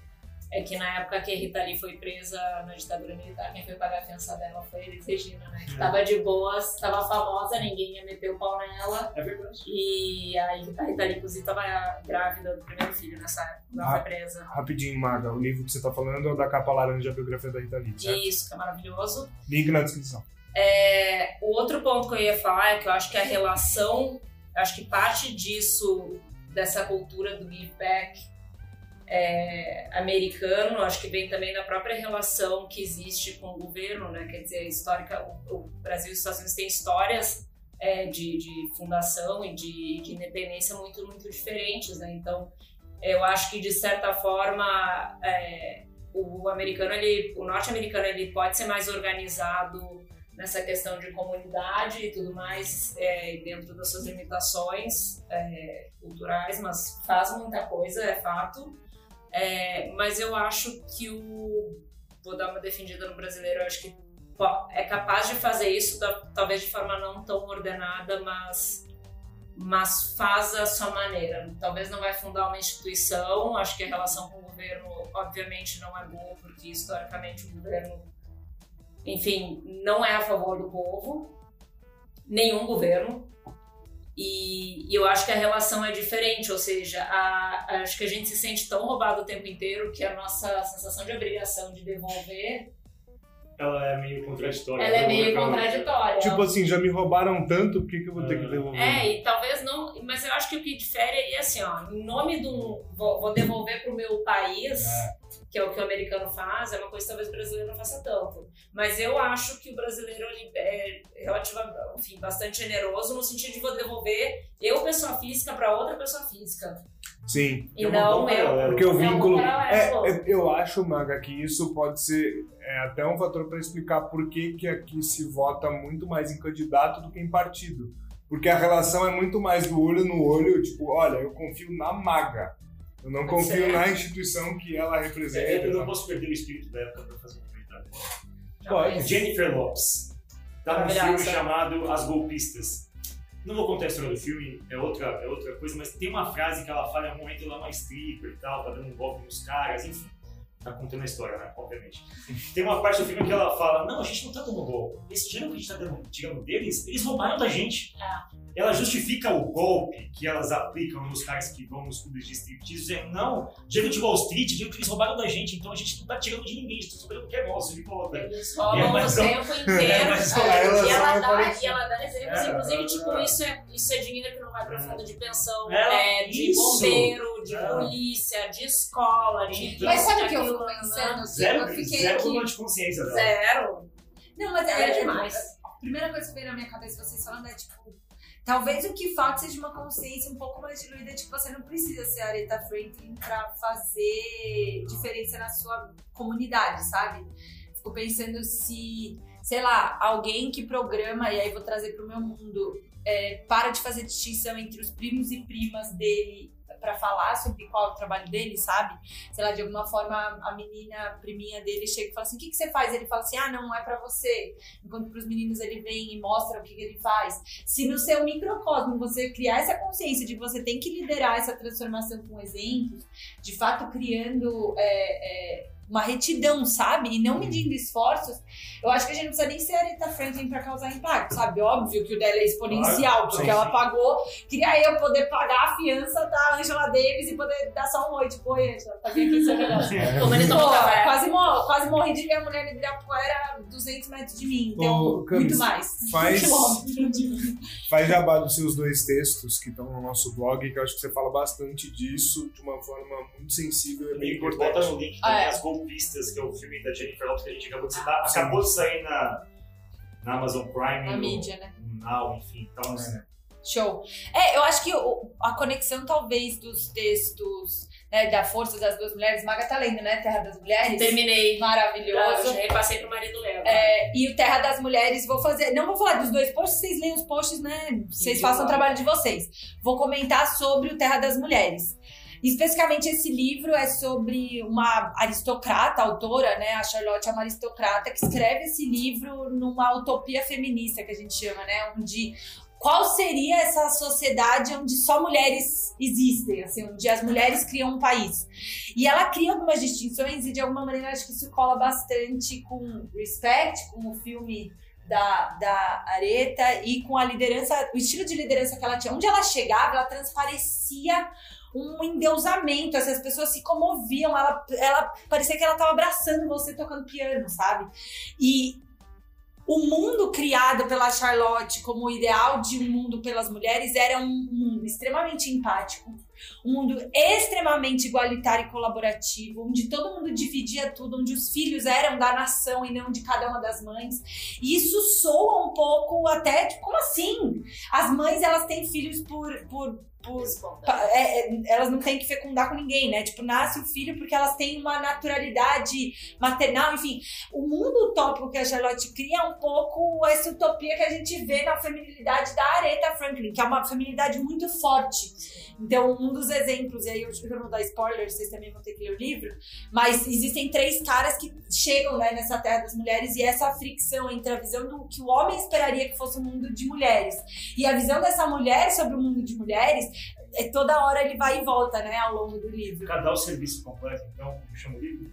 É que na época que a Rita Lee foi presa na ditadura militar, quem foi pagar a fiança dela foi a Elis Regina, né? Que É. tava de boas, tava famosa, ninguém ia meter o pau nela. É verdade. E aí a Rita Lee, inclusive, tava grávida do primeiro filho nessa época, ela Ah. foi presa. Rapidinho, Maga, o livro que você tá falando é o da capa laranja, a biografia da Rita Lee, certo? Isso, que é maravilhoso. Link na descrição. É, o outro ponto que eu ia falar é que eu acho que a relação, eu acho que parte disso, dessa cultura do give back é, americano, acho que vem também da própria relação que existe com o governo, né? Quer dizer, histórica, o, o Brasil e os Estados Unidos têm histórias é, de, de fundação e de, de independência muito, muito diferentes, né? Então, eu acho que de certa forma é, o americano, ele, o norte-americano, ele pode ser mais organizado nessa questão de comunidade e tudo mais, é, dentro das suas limitações é, culturais, mas faz muita coisa, é fato. É, mas eu acho que o. Vou dar uma defendida no brasileiro, eu acho que é capaz de fazer isso, talvez de forma não tão ordenada, mas, mas faz a sua maneira. Talvez não vai fundar uma instituição, acho que a relação com o governo, obviamente, não é boa, porque historicamente o governo, enfim, não é a favor do povo, nenhum governo. E, e eu acho que a relação é diferente, ou seja, a, acho que a gente se sente tão roubado o tempo inteiro que a nossa sensação de obrigação de devolver ela é meio contraditória. Ela é meio contraditória. Tipo assim, já me roubaram tanto, por que, que eu vou ter que devolver? É, e talvez não. Mas eu acho que o que difere é assim, ó, em nome do. Vou, vou devolver pro meu país, é. Que é o que o americano faz, é uma coisa que talvez o brasileiro não faça tanto. Mas eu acho que o brasileiro ele é relativamente, enfim, bastante generoso no sentido de vou devolver eu, pessoa física, para outra pessoa física. Sim. E não eu. Porque o vínculo. É, é, eu acho, Maga, que isso pode ser é, até um fator para explicar por que, que aqui se vota muito mais em candidato do que em partido. Porque a relação é muito mais do olho no olho, tipo, olha, eu confio na Maga. Eu não confio na instituição que ela representa. É, eu não posso perder o espírito da época para fazer um comentário. Pode. Jennifer Lopes. Tá num filme chamado As Golpistas não vou contar a história do filme, é outra, é outra coisa, mas tem uma frase que ela fala em um momento lá uma stripper e tal, tá dando um golpe nos caras, enfim. Tá contando a história, né? Obviamente. Tem uma parte do filme que ela fala: Não, a gente não tá dando golpe. Esse dinheiro que a gente tá dando, tirando deles, eles roubaram da gente. É ela justifica o golpe que elas aplicam nos caras que vão nos clubes de striptease, dizendo, não, dinheiro de Wall Street, dinheiro que eles roubaram da gente, então a gente não tá tirando de ninguém, a gente tá sobrando o que é nosso, de volta. Eles roubam o tempo inteiro, e, ela dá, e ela dá exemplos, é, inclusive, tipo, isso é, isso é dinheiro que não vai pra fundo de pensão, é, de isso. bombeiro, de é. polícia, de escola, de... Mas sabe o que eu fico pensando? Zero, eu fiquei zero aqui... de consciência dela. Zero. Não, mas é, é demais. A primeira coisa que veio na minha cabeça vocês falando é, tipo, Talvez o que falta seja uma consciência um pouco mais diluída de que você não precisa ser Aretha Franklin para fazer diferença na sua comunidade, sabe? Fico pensando se, sei lá, alguém que programa, e aí vou trazer para o meu mundo, é, para de fazer distinção entre os primos e primas dele para falar sobre qual é o trabalho dele, sabe? Sei lá, de alguma forma a menina, a priminha dele chega e fala assim: o que, que você faz? Ele fala assim: ah, não, é para você. Enquanto para os meninos ele vem e mostra o que, que ele faz. Se no seu microcosmo você criar essa consciência de que você tem que liderar essa transformação com exemplos, de fato criando. É, é, uma retidão, sabe? E não medindo esforços, eu acho que a gente não precisa nem ser a Aretha Franklin para causar impacto, sabe? Óbvio que o dela é exponencial, claro, porque sim, ela sim. pagou. Queria eu poder pagar a fiança da Angela Davis e poder dar só um oi, tipo, oi, Angela, tá aqui seu negócio. quase, mor quase morri de ver a mulher virar poeira 200 metros de mim, então Ô, Camis, muito mais. Faz, faz jabá dos seus dois textos que estão no nosso blog, que eu acho que você fala bastante disso de uma forma muito sensível e bem importante. Bota no link também ah, é. as Golpistas, que é o filme da Jennifer Lopez que a gente acabou de citar. Ah, acabou de sair na, na Amazon Prime. Na no, mídia, né? No Now, enfim. Então, é. Show. É, eu acho que o, a conexão, talvez, dos textos né, da força das duas mulheres, Maga tá lendo, né? Terra das Mulheres. Terminei. Maravilhoso. Já repassei pro marido Léo. É, e o Terra das Mulheres, vou fazer. Não vou falar dos dois posts, vocês leem os posts, né? Vocês façam o trabalho de vocês. Vou comentar sobre o Terra das Mulheres. Especificamente esse livro é sobre uma aristocrata, autora, né? A Charlotte é uma aristocrata que escreve esse livro numa utopia feminista que a gente chama, né? Onde qual seria essa sociedade onde só mulheres existem, assim, onde as mulheres criam um país. E ela cria algumas distinções e de alguma maneira acho que isso cola bastante com Respect, com o filme da, da Areta e com a liderança, o estilo de liderança que ela tinha. Onde ela chegava, ela transparecia um endeusamento, essas pessoas se comoviam, ela, ela parecia que ela estava abraçando você tocando piano, sabe? E o mundo criado pela Charlotte como ideal de um mundo pelas mulheres era um mundo extremamente empático, um mundo extremamente igualitário e colaborativo, onde todo mundo dividia tudo, onde os filhos eram da nação e não de cada uma das mães. E isso soa um pouco até, tipo, como assim? As mães, elas têm filhos por, por pa- é, é, elas não têm que fecundar com ninguém, né? Tipo, nasce o filho porque elas têm uma naturalidade maternal, enfim. O mundo utópico que a Charlotte cria é um pouco essa utopia que a gente vê na feminilidade da Aretha Franklin, que é uma feminilidade muito forte. Então, um dos exemplos, e aí eu eu não dar spoiler, vocês também vão ter que ler o livro, mas existem três caras que chegam né, nessa terra das mulheres e essa fricção entre a visão do que o homem esperaria que fosse um mundo de mulheres e a visão dessa mulher sobre o mundo de mulheres, é, toda hora ele vai e volta, né, ao longo do livro. Cadê o serviço completo, então? Como chama o livro?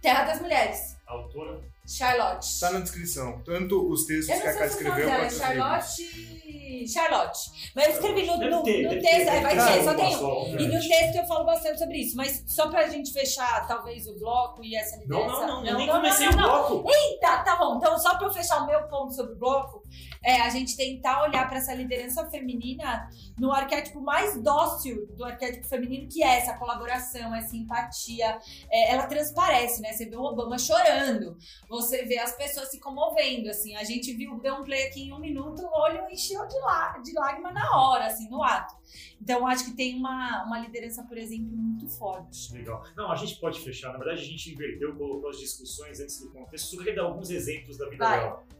Terra das Mulheres, A autora? Charlotte. Tá na descrição. Tanto os textos que a não Ká sei se o nome escreveu dela é quanto os livros. Charlotte. Charlotte. Mas eu escrevi no, no, ter, no texto, ter, é, vai ter, ter só tem um. E no texto eu falo bastante sobre isso, mas só pra gente fechar, talvez, o bloco e essa Não, liderança. não, não, eu nem comecei o bloco. Eita, tá bom. Então, só pra eu fechar o meu ponto sobre o bloco, é a gente tentar olhar pra essa liderança feminina no arquétipo mais dócil do arquétipo feminino, que é essa colaboração, essa empatia. É, ela transparece, né? Você vê o Obama chorando, você vê as pessoas se comovendo, assim. A gente viu, deu um play aqui em um minuto, o olho encheu de, lá, de lágrima na hora, assim, no ato. Então, acho que tem uma, uma liderança, por exemplo, muito forte. Legal. Não, a gente pode fechar. Na verdade, a gente inverteu, colocou as discussões antes do contexto. Só queria dar alguns exemplos da vida Vai. dela.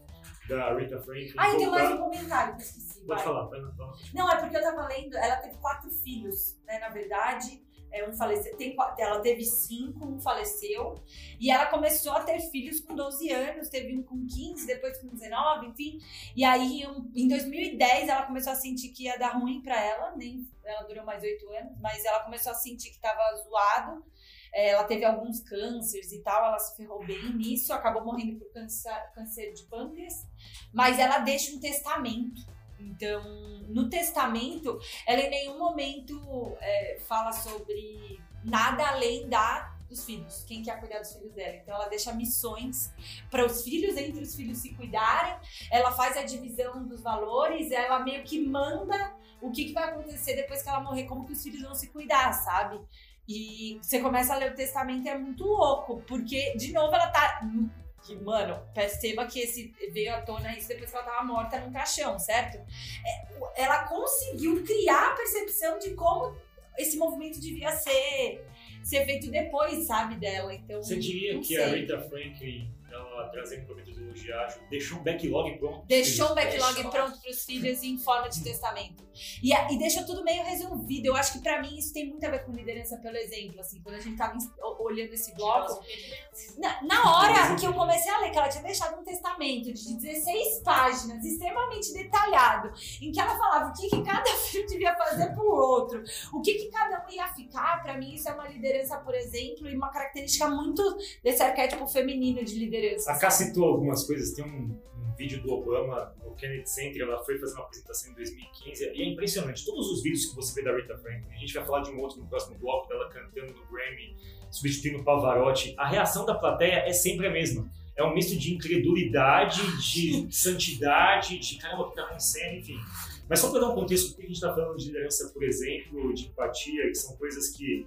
Da Rita Franklin. Ah, e tem mais um comentário que eu esqueci. Pode vai. falar, vai, vai. Não, é porque eu tava lendo, ela teve quatro filhos, né? Na verdade, é, um faleceu, tem, ela teve cinco, um faleceu. E ela começou a ter filhos com 12 anos, teve um com 15, depois com 19, enfim. E aí, um- em 2010, ela começou a sentir que ia dar ruim pra ela, nem ela durou mais oito anos, mas ela começou a sentir que tava zoado. É, ela teve alguns cânceres e tal, ela se ferrou bem nisso, acabou morrendo por câncer, câncer de pâncreas, mas ela deixa um testamento. Então, no testamento, ela em nenhum momento é, fala sobre nada além da dos filhos, quem quer cuidar dos filhos dela. Então ela deixa missões para os filhos, entre os filhos se cuidarem, ela faz a divisão dos valores, ela meio que manda o que, que vai acontecer depois que ela morrer, como que os filhos vão se cuidar, sabe? E você começa a ler o testamento e é muito louco, porque, de novo, ela tá. Que, mano, perceba que esse veio à tona isso depois que ela tava morta num caixão, certo? É, ela conseguiu criar a percepção de como esse movimento devia ser, ser feito depois, sabe, dela. Então, Você diria que sei. a Rita Franklin, ela trazendo para a metodologia ágil, deixou um backlog pronto? Deixou um backlog Deixou. pronto para os filhos em forma de testamento. E, e deixou tudo meio resolvido. Eu acho que para mim isso tem muito a ver com liderança pelo exemplo. Assim, quando a gente tava ins- o- olhando esse bloco, na, na hora que ela tinha deixado um testamento de 16 páginas, extremamente detalhado, em que ela falava o que, que cada filho devia fazer pro outro, o que, que cada um ia ficar, pra mim isso é uma liderança, por exemplo, e uma característica muito desse arquétipo feminino de liderança. A Ká citou algumas coisas, tem um, um vídeo do Obama no Kennedy Center, ela foi fazer uma apresentação em 2015, e é impressionante, todos os vídeos que você vê da Rita Franklin, a gente vai falar de um outro no próximo bloco, dela cantando no Grammy, substituindo o Pavarotti, a reação da plateia é sempre a mesma. É um misto de incredulidade, de santidade, de caramba, o que tá acontecendo, enfim. Mas só para dar um contexto, porque a gente está falando de liderança, por exemplo, de empatia, que são coisas que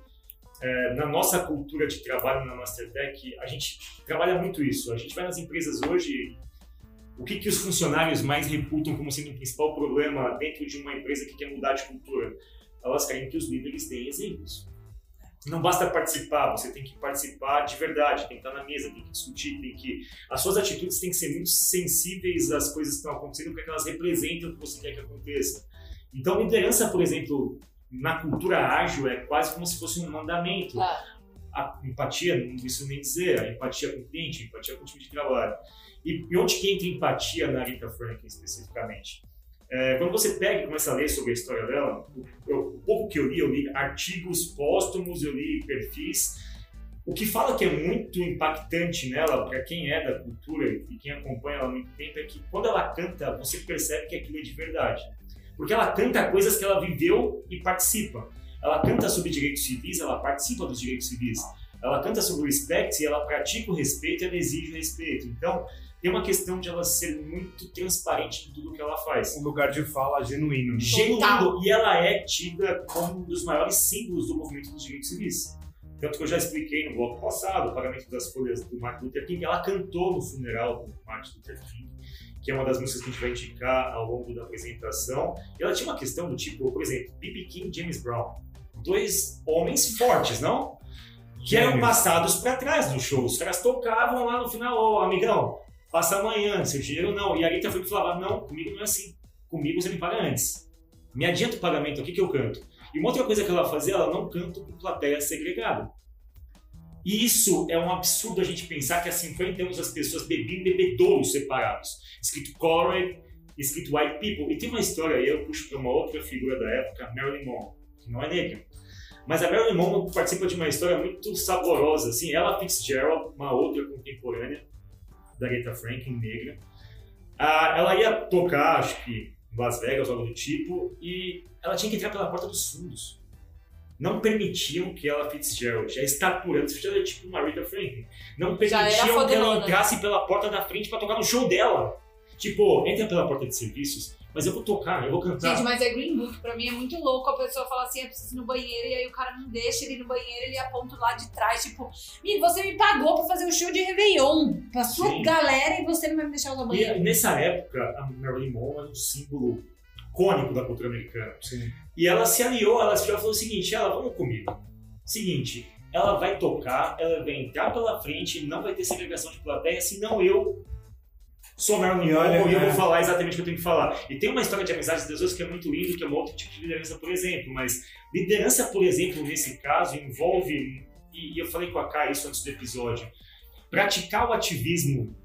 é, na nossa cultura de trabalho na Mastertech, a gente trabalha muito isso. A gente vai nas empresas hoje, o que, que os funcionários mais reputam como sendo o principal problema dentro de uma empresa que quer mudar de cultura? Elas querem que os líderes deem exemplos. Não basta participar, você tem que participar de verdade, tem que estar na mesa, tem que discutir, tem que. As suas atitudes têm que ser muito sensíveis às coisas que estão acontecendo, porque elas representam o que você quer que aconteça. Então, liderança, por exemplo, na cultura ágil é quase como se fosse um mandamento. Ah. A empatia, não preciso nem dizer, a empatia com o cliente, a empatia com o time de trabalho. E, onde que entra empatia na Rita Franklin especificamente? É, quando você pega e começa a ler sobre a história dela, o, pouco que eu li, eu li artigos póstumos, eu li perfis. O que fala que é muito impactante nela, para quem é da cultura e quem acompanha ela há muito tempo, é que quando ela canta, você percebe que aquilo é de verdade. Porque ela canta coisas que ela viveu e participa. Ela canta sobre direitos civis, ela participa dos direitos civis. Ela canta sobre o respeito e ela pratica o respeito e ela exige o respeito. Então, tem uma questão de ela ser muito transparente em tudo que ela faz. Um lugar de fala genuíno. Genuíno. E ela é tida como um dos maiores símbolos do movimento dos direitos civis. Tanto que eu já expliquei no bloco passado, o pagamento das folhas do Martin Luther King. Ela cantou no funeral do Martin Luther King, que é uma das músicas que a gente vai indicar ao longo da apresentação. E ela tinha uma questão do tipo, por exemplo, B.B. King e James Brown. Dois homens fortes, não? Que eram passados para trás do show. Os caras tocavam lá no final, ô amigão, passa amanhã, seu dinheiro não. E a Rita foi que falava, não, comigo não é assim. Comigo você me paga antes. Me adianta o pagamento aqui que eu canto. E uma outra coisa que ela fazia, ela não canta com plateia segregada. E isso é um absurdo a gente pensar que há 50 anos as pessoas bebiam bebedouros separados. Escrito colored, escrito white people. E tem uma história aí, eu puxo para uma outra figura da época, Marilyn Monroe, que não é negra. Mas a Marilyn Monroe participa de uma história muito saborosa, assim. Ela Fitzgerald, uma outra contemporânea da Aretha Franklin, negra. Ah, ela ia tocar, acho que em Las Vegas, algo do tipo, e ela tinha que entrar pela porta dos fundos. Não permitiam que ela Fitzgerald, a estatura, Fitzgerald é tipo uma Aretha Franklin, não permitiam que ela entrasse pela porta da frente pra tocar no show dela. Tipo, entra pela porta de serviços, mas eu vou tocar, eu vou cantar. Gente, mas é Green Book, pra mim é muito louco a pessoa falar assim, eu preciso ir no banheiro, e aí o cara não deixa ele ir no banheiro, ele aponta lá de trás, tipo, "Ih, você me pagou pra fazer o show de Réveillon, pra sua Sim. galera, e você não vai me deixar usar o E banheiro. nessa época, a Marilyn Monroe era um símbolo cônico da cultura americana. Sim. E ela se aliou, ela já falou o seguinte, ela, vamos comigo. Seguinte, ela vai tocar, ela vai entrar pela frente, não vai ter segregação de plateia, senão eu sou Marilyn E olha, e eu vou falar exatamente o que eu tenho que falar. E tem uma história de amizade das duas que é muito lindo, que é um outro tipo de liderança, por exemplo. Mas liderança, por exemplo, nesse caso, envolve, e, e eu falei com a Kai isso antes do episódio, praticar o ativismo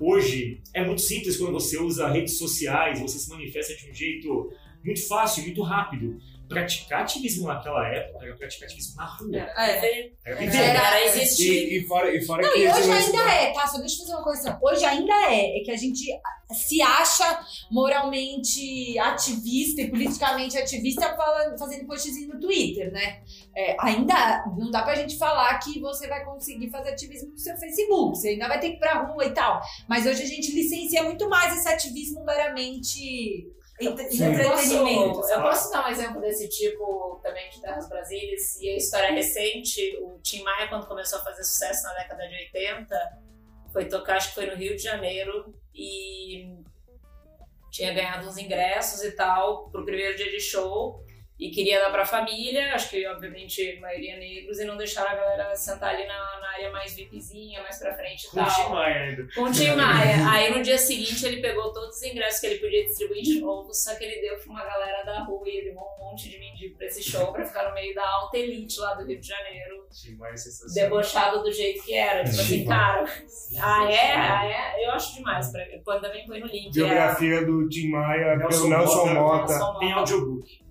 hoje é muito simples quando você usa redes sociais, você se manifesta de um jeito muito fácil, muito rápido. Praticar ativismo naquela época era praticar ativismo na rua. É. Era Era- viver. Era existir. E, e fora, e fora Não, que e hoje ainda da- é, tá? Só deixa eu fazer uma coisa. Hoje ainda é. É que a gente se acha moralmente ativista e politicamente ativista fazendo postzinho no Twitter, né? É, ainda não dá pra gente falar que você vai conseguir fazer ativismo no seu Facebook. Você ainda vai ter que ir pra rua e tal. Mas hoje a gente licencia muito mais esse ativismo meramente entre- Sim. entretenimento. Posso, eu posso dar um exemplo desse tipo também de Terras Brasílias e a história recente, o Tim Maia quando começou a fazer sucesso na década de 80, foi tocar, acho que foi no Rio de Janeiro e tinha ganhado uns ingressos e tal pro primeiro dia de show e queria dar pra família, acho que obviamente a maioria negros e não deixaram a galera sentar ali na, na área mais VIPzinha, mais pra frente e Com o tal. Tim Maia ainda. Com o Tim Maia. Aí no dia seguinte ele pegou todos os ingressos que ele podia distribuir de novo, só que ele deu pra uma galera da rua e levou um monte de mendigo pra esse show pra ficar no meio da alta elite lá do Rio de Janeiro, Tim Maia é sensacional. debochado do jeito que era. Tipo assim, cara, ah é? Ah é? Eu acho demais. Pra... Quando também põe no link. Biografia do Tim Maia Nelson pelo Nelson Mota. Mota. É, Tem audiobook.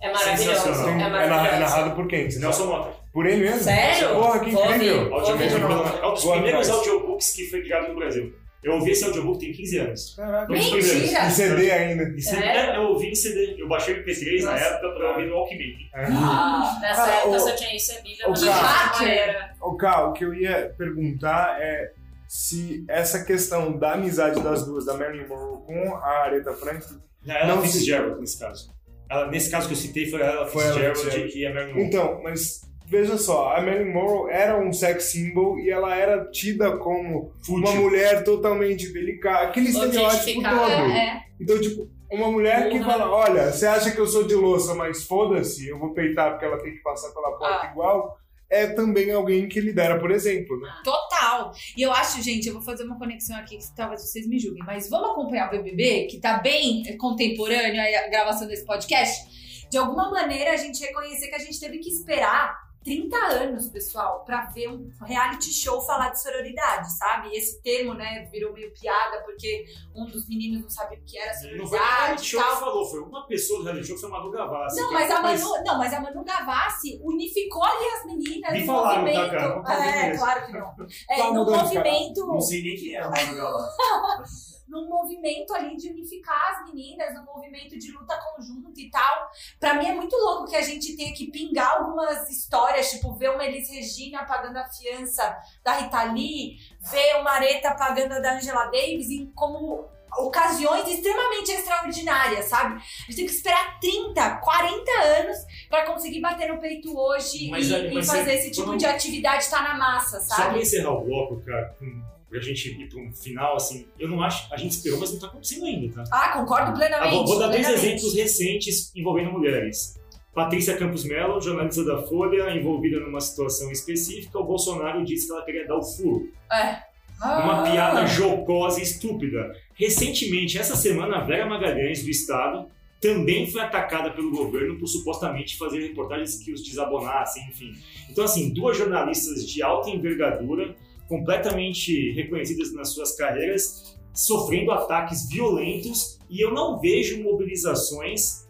É maravilhoso. Tem- É é, narra- é maravilhoso. narrado por quem? Você Nelson? Mota. Por ele mesmo? Sério? Porra, que incrível. É um dos Boa primeiros atrás. audiobooks que foi criado no Brasil. Eu ouvi esse audiobook tem 15 anos. Caraca. Mentira! Em CD ainda. Em CD, Sério? eu ouvi em CD. Eu baixei o MP3 na Nossa. época pra ouvir no Walkman. Ah, nessa Ah, época o- só tinha isso, é Bíblia, o de hacker. maneira. Ô, Cal, o que eu ia perguntar é se essa questão da amizade das duas, da Marilyn Monroe com a Aretha Franklin, Ela Não, não Fitzgerald, nesse caso. Ela, nesse caso que eu citei, foi ela Foi ela, Fitzgerald e a Marilyn Monroe. Então, mas veja só, a Marilyn Monroe era um sex symbol e ela era tida como uma Fútil. mulher totalmente delicada, aquele estereótipo todo. É. Então, tipo, uma mulher que Porra. fala, olha, você acha que eu sou de louça, mas foda-se, eu vou peitar porque ela tem que passar pela porta Ah. igual, é também alguém que lidera, por exemplo, né? Total. E eu acho, gente, eu vou fazer uma conexão aqui que talvez vocês me julguem, mas vamos acompanhar o BBB, que tá bem contemporâneo a gravação desse podcast. De alguma maneira, a gente reconhecer que a gente teve que esperar 30 anos, pessoal, pra ver um reality show falar de sororidade, sabe? Esse termo, né, virou meio piada porque um dos meninos não sabia o que era Não foi o sororidade reality show que falou, foi uma pessoa do reality show que foi a Manu Gavassi. Não, mas a Manu, não, mas a Manu Gavassi unificou ali as meninas Me no falaram, tá, movimento. cara? Vamos fazer é, isso. claro que não. É, Tá no movimento. Não sei nem quem é o Manu Gavassi. num movimento ali de unificar as meninas, num movimento de luta conjunta e tal. Pra mim é muito louco que a gente tenha que pingar algumas histórias, tipo, ver uma Elis Regina pagando a fiança da Rita Lee, ver uma Areta pagando a da Angela Davis, em como ocasiões extremamente extraordinárias, sabe? A gente tem que esperar 30, 40 anos pra conseguir bater no peito hoje Mas, e, é, e mas fazer é- esse tipo de atividade tá na massa, Só pra sabe? encerrar o bloco, cara, com, pra gente ir pra um final, assim, eu não acho. A gente esperou, mas não tá acontecendo ainda, tá? Ah, concordo Ah, plenamente. vou, vou dar dois plenamente. exemplos recentes envolvendo mulheres. Patrícia Campos Mello, jornalista da Folha, envolvida numa situação específica, o Bolsonaro disse que ela queria dar o furo. É. Uma Ah. piada jocosa e estúpida. Recentemente, essa semana, a Vera Magalhães, do Estado, também foi atacada pelo governo por supostamente fazer reportagens que os desabonassem, enfim. Então, assim, duas jornalistas de alta envergadura, completamente reconhecidas nas suas carreiras, sofrendo ataques violentos e eu não vejo mobilizações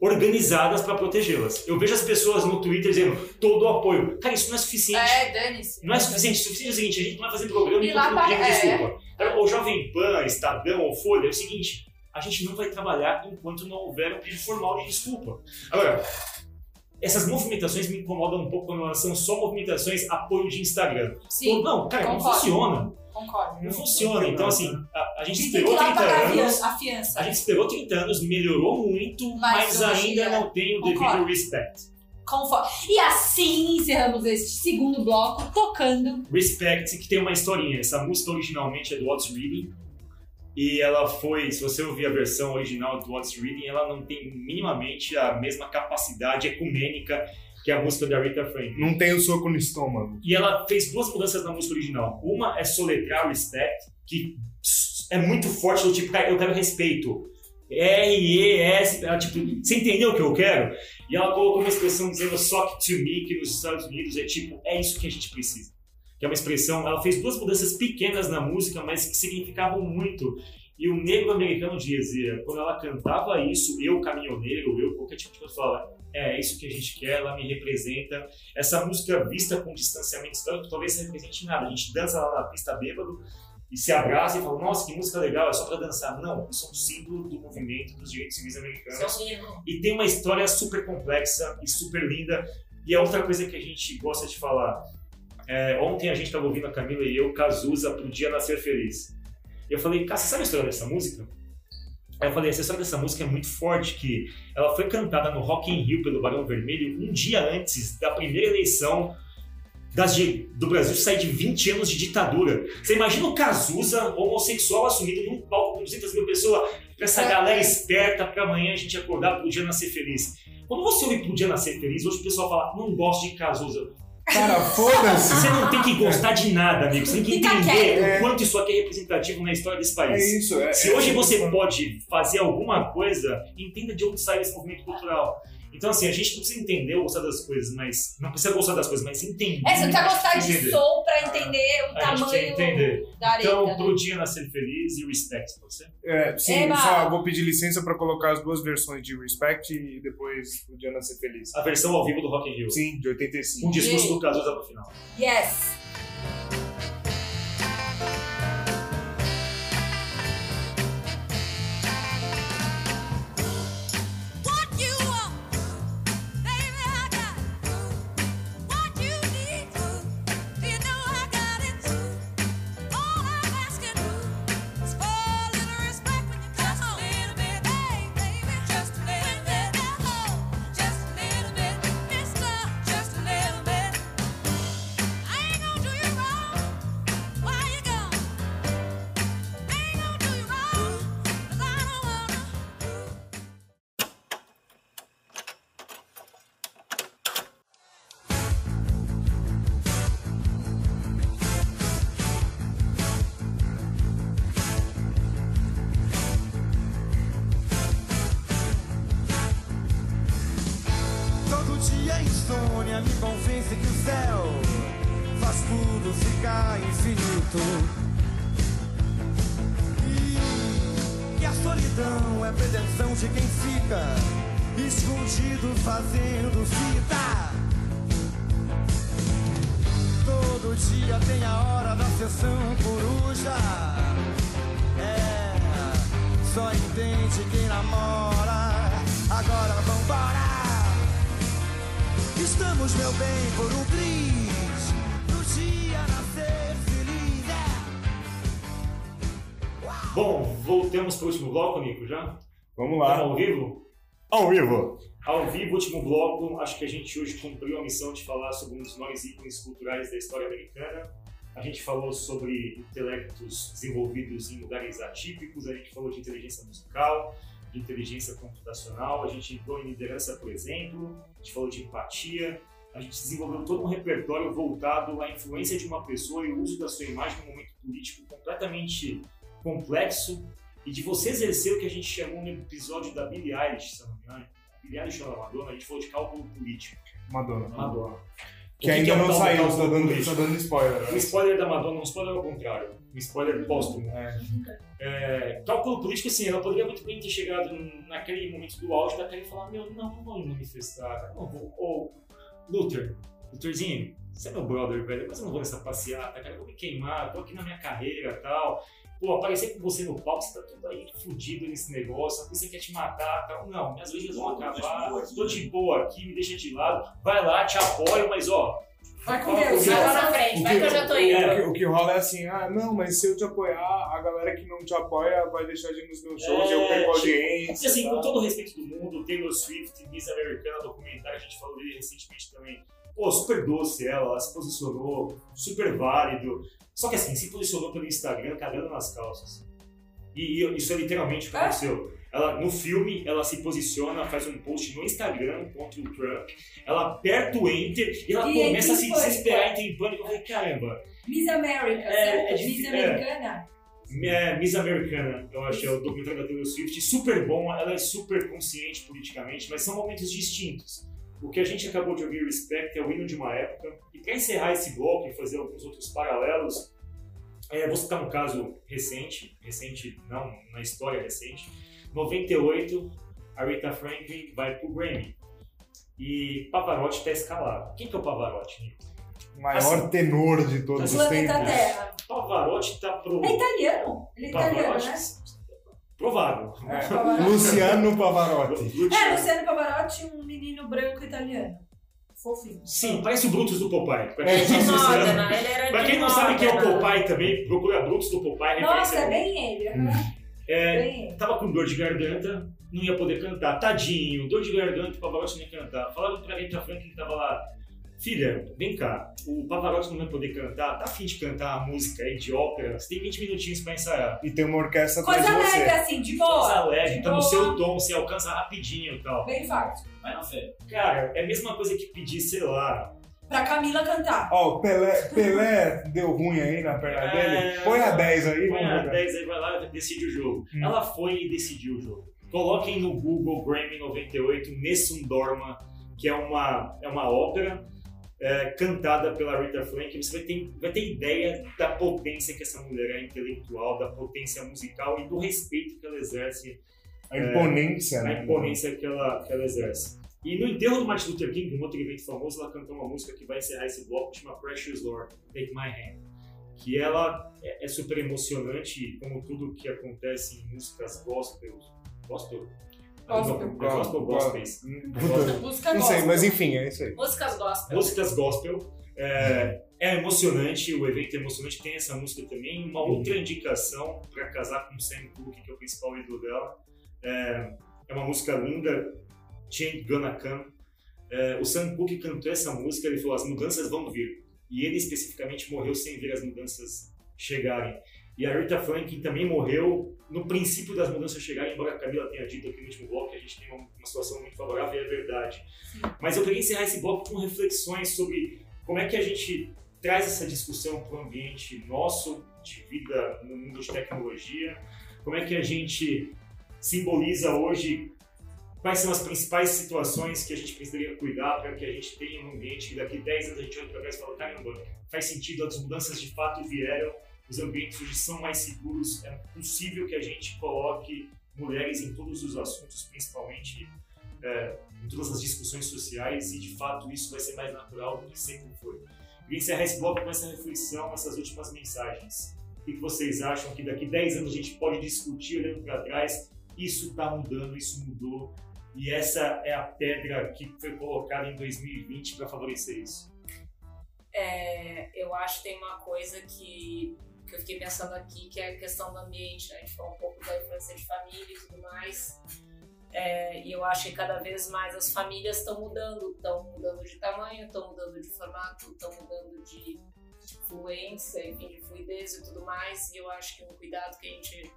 organizadas para protegê-las. Eu vejo as pessoas no Twitter dizendo todo o apoio. Cara, isso não é suficiente. É, dane-se. Não é suficiente. O suficiente é o seguinte, a gente não vai fazer programa E enquanto lá pedir é. desculpa. Cara, O Jovem Pan, Estadão ou Folha é o seguinte, a gente não vai trabalhar enquanto não houver um pedido formal de desculpa. Agora, essas movimentações me incomodam um pouco quando elas são só movimentações apoio de Instagram. Sim, não, cara, não concordo. funciona. concordo. Não funciona. Então, assim, a, a gente esperou lá 30 pagar a anos... a fiança. A gente esperou 30 anos, melhorou muito, Mas mas, ainda não tem o devido respect. Conforme. E assim encerramos este segundo bloco tocando. Respect, que tem uma historinha. Essa música originalmente é do Otis Reading. E ela foi, se você ouvir a versão original do Otis Reading, ela não tem minimamente a mesma capacidade ecumênica que a música da Rita Franklin. Não tem o soco no estômago. E ela fez duas mudanças na música original. Uma é soletrar Respect, que é muito forte, do tipo, eu quero respeito. R-E-S, ela, tipo, você entendeu o que eu quero? E ela colocou uma expressão dizendo sock to me, que nos Estados Unidos é tipo, é isso que a gente precisa. Que é uma expressão, ela fez duas mudanças pequenas na música, mas que significavam muito. E o negro americano dizia, quando ela cantava isso, eu caminhoneiro, eu qualquer tipo de falava, é, é isso que a gente quer, ela me representa. Essa música vista com distanciamento histórico talvez não represente nada. A gente dança lá na pista bêbado e se abraça e fala, nossa, que música legal, é só pra dançar. Não, isso é um símbolo do movimento dos direitos civis americanos. Seu hino. E tem uma história super complexa e super linda. E a outra coisa que a gente gosta de falar. É, ontem a gente estava ouvindo a Camila e eu, Cazuza, pro Dia Nascer Feliz. E eu falei, cara, você sabe a história dessa música? Aí eu falei, essa história dessa música é muito forte, que ela foi cantada no Rock in Rio pelo Barão Vermelho um dia antes da primeira eleição das do Brasil sair de 20 anos de ditadura. Você imagina o Cazuza, homossexual, assumido num palco com 200 mil pessoas, pra essa galera esperta pra amanhã a gente acordar pro dia nascer feliz. Quando você ouve pro dia nascer feliz, hoje o pessoal fala, não gosto de Cazuza. Cara, foda-se. Você não tem que gostar de nada, amigo. Você tem que entender o quanto isso aqui é representativo na história desse É país. isso. É, Se é hoje você pode fazer alguma coisa, entenda de onde sai esse movimento cultural. Então, assim, a gente não precisa entender ou gostar das coisas, mas. Não precisa gostar das coisas, mas entender. É, você precisa gostar de Entender. som pra entender o A gente tamanho entender. da areta. Então, né? pro dia nascer feliz e respect, pode ser? É, sim, Eba! só vou pedir licença pra colocar as duas versões de Respect e depois o Diana Ser Feliz. A versão ao vivo do Rock in Rio. Sim, de 85. Um discurso do Cazuza pro final. Yes. Dia a insônia me convence que o céu faz tudo ficar infinito. E que a solidão é pretensão de quem fica escondido fazendo fita. Todo dia tem a hora da sessão coruja. É. só entende quem namora. Agora vambora. Estamos, meu bem, por um triz. No dia nascer feliz. É. Bom, voltamos para o último bloco, Nico, já? Vamos lá. ao vivo? Ao vivo. Ao vivo, último bloco, acho que a gente hoje cumpriu a missão de falar sobre um dos maiores ícones culturais da história americana. A gente falou sobre intelectos desenvolvidos em lugares atípicos, a gente falou de inteligência musical, de inteligência computacional, a gente entrou em liderança, por exemplo, gente falou de empatia, a gente desenvolveu todo um repertório voltado à influência de uma pessoa e o uso da sua imagem num momento político completamente complexo e de você exercer o que a gente chamou no episódio da Billie Eilish, se não me engano. Billie Eilish ou Madonna, a gente falou de cálculo político. Madonna. Madonna. Que O ainda é um não saiu, cálculo tá dando, tá dando spoiler. Né? spoiler da Madonna, um spoiler ao contrário. Um spoiler póstumo. É. É, cálculo político, assim, ela poderia muito bem ter chegado naquele momento do auge da cara e falar: Meu, não, não vou me manifestar, não vou. Ou, Luther, Lutherzinho, você é meu brother, velho, mas eu não vou nessa passeata, cara, eu vou me queimar, tô aqui na minha carreira e tal. Pô, aparecer com você no palco, você tá tudo aí fudido nesse negócio, a polícia quer te matar tal. Não, minhas vidas vão acabar, tô de boa aqui, me deixa de lado, vai lá, te apoio, mas ó. Vai com Deus. Vai lá na frente, vai que eu já tô indo. o que- o que rola é assim, ah, não, mas se eu te apoiar, a galera que não te apoia vai deixar de ir nos meus shows, É, eu perco tipo, audiência. Porque assim, tá? com todo o respeito do mundo, Taylor Swift, Miss Americana, documentário, a gente falou dele recentemente também. Pô, super doce ela, ela se posicionou, super válido. Só que assim, se posicionou pelo Instagram cagando nas calças. E, e isso é literalmente o que É? Ela, no filme, ela se posiciona, faz um post no Instagram contra o Trump, ela aperta o Enter e ela E começa a se desesperar, entra em pânico. Eu falei, caramba, Miss America, É, certo? é Miss é. Americana? É, Miss Americana, eu acho, é o documentário da Taylor Swift, super bom, ela é super consciente politicamente, mas são momentos distintos. O que a gente acabou de ouvir, Respect, é o hino de uma época. E para encerrar esse bloco e fazer alguns outros paralelos, é, vou citar um caso recente, recente não, na história recente. 98, a Rita Franklin vai pro Grammy. E Pavarotti está escalado. Quem que é o Pavarotti, Nico? Maior Assim, tenor de todos os Planeta tempos. Terra. Pavarotti tá pro... É italiano? Ele é italiano, Pavarotti? né? Provável. É. Luciano Pavarotti. É, Luciano Pavarotti, um menino branco italiano. Fofinho. Sim, parece o Brutus do Popeye. Pra É, quem, De não sabe- Modena, ele era pra de quem não sabe quem é o. Popeye também, procura Brutus do Popeye. Nossa, é bem ele. aham. É, tava com dor de garganta, não ia poder cantar. Tadinho, dor de garganta, o Pavarotti não ia cantar. Falaram pra Rita Franklin que tava lá. Filha, vem cá, o Pavarotti não vai poder cantar, tá afim de cantar a música aí de ópera? Você tem 20 minutinhos pra ensaiar. E tem uma orquestra Coisa atrás de você. leve, assim, de Coisa boa. leve, de tá no seu tom, você alcança rapidinho e tal. Bem fácil. Vai na fé. Cara, é a mesma coisa que pedir, sei lá, Pra Camila cantar. Ó, o Pelé, Pelé deu ruim aí na perna É. dele. Põe a 10 aí, Põe vamos a ver. 10 aí, vai lá e decide o jogo. Hum. Ela foi e decidiu o jogo. Coloquem no Google Grammy 98 Nessun Dorma, que é uma, é uma ópera é, cantada pela Rita Franklin. Você vai ter, vai ter ideia da potência que essa mulher é intelectual, da potência musical e do respeito que ela exerce, A imponência, a né? imponência que ela, que ela exerse. E no enterro do Martin Luther King, um outro evento famoso, ela cantou uma música que vai encerrar esse bloco, que chama Precious Lord, Take My Hand. Que ela é, é super emocionante, como tudo que acontece em músicas gospel. Gospel? Gospel. Não, é gospel gospels. Hum, Música Não sei, mas enfim, é isso aí. Músicas gospel. Músicas gospel. É, é emocionante, o evento é emocionante, tem essa música também. Uma outra indicação para casar com Sam Cooke, que é o principal ídolo dela. É, é uma música linda, Change Gonna Come. É, o Sam Cooke cantou essa música, ele falou: as mudanças vão vir. E ele especificamente morreu sem ver as mudanças chegarem. E a Rita Franklin também morreu no princípio das mudanças chegarem, embora a Camila tenha dito aqui no último bloco que a gente tem uma, uma situação muito favorável, e é verdade. Mas eu queria encerrar esse bloco com reflexões sobre como é que a gente traz essa discussão para o ambiente nosso, de vida no mundo de tecnologia, como é que a gente simboliza hoje quais são as principais situações que a gente precisaria cuidar para que a gente tenha um ambiente que daqui 10 anos a gente olha para trás e fala, caramba, faz sentido, as mudanças de fato vieram, os ambientes hoje são mais seguros, é possível que a gente coloque mulheres em todos os assuntos, principalmente é, em todas as discussões sociais, e de fato isso vai ser mais natural do que sempre foi. Queria encerrar esse bloco com essa reflexão, essas últimas mensagens. O que vocês acham que daqui 10 anos a gente pode discutir olhando para trás? Isso está mudando, isso mudou. E essa é a pedra que foi colocada em 2020 para favorecer isso. É, eu acho que tem uma coisa que, que eu fiquei pensando aqui, que é a questão do ambiente. Né? A gente falou um pouco da influência de família e tudo mais. É, e eu acho que cada vez mais as famílias estão mudando, estão mudando de tamanho, estão mudando de formato, estão mudando de fluência, enfim, de fluidez e tudo mais. E eu acho que um cuidado que a gente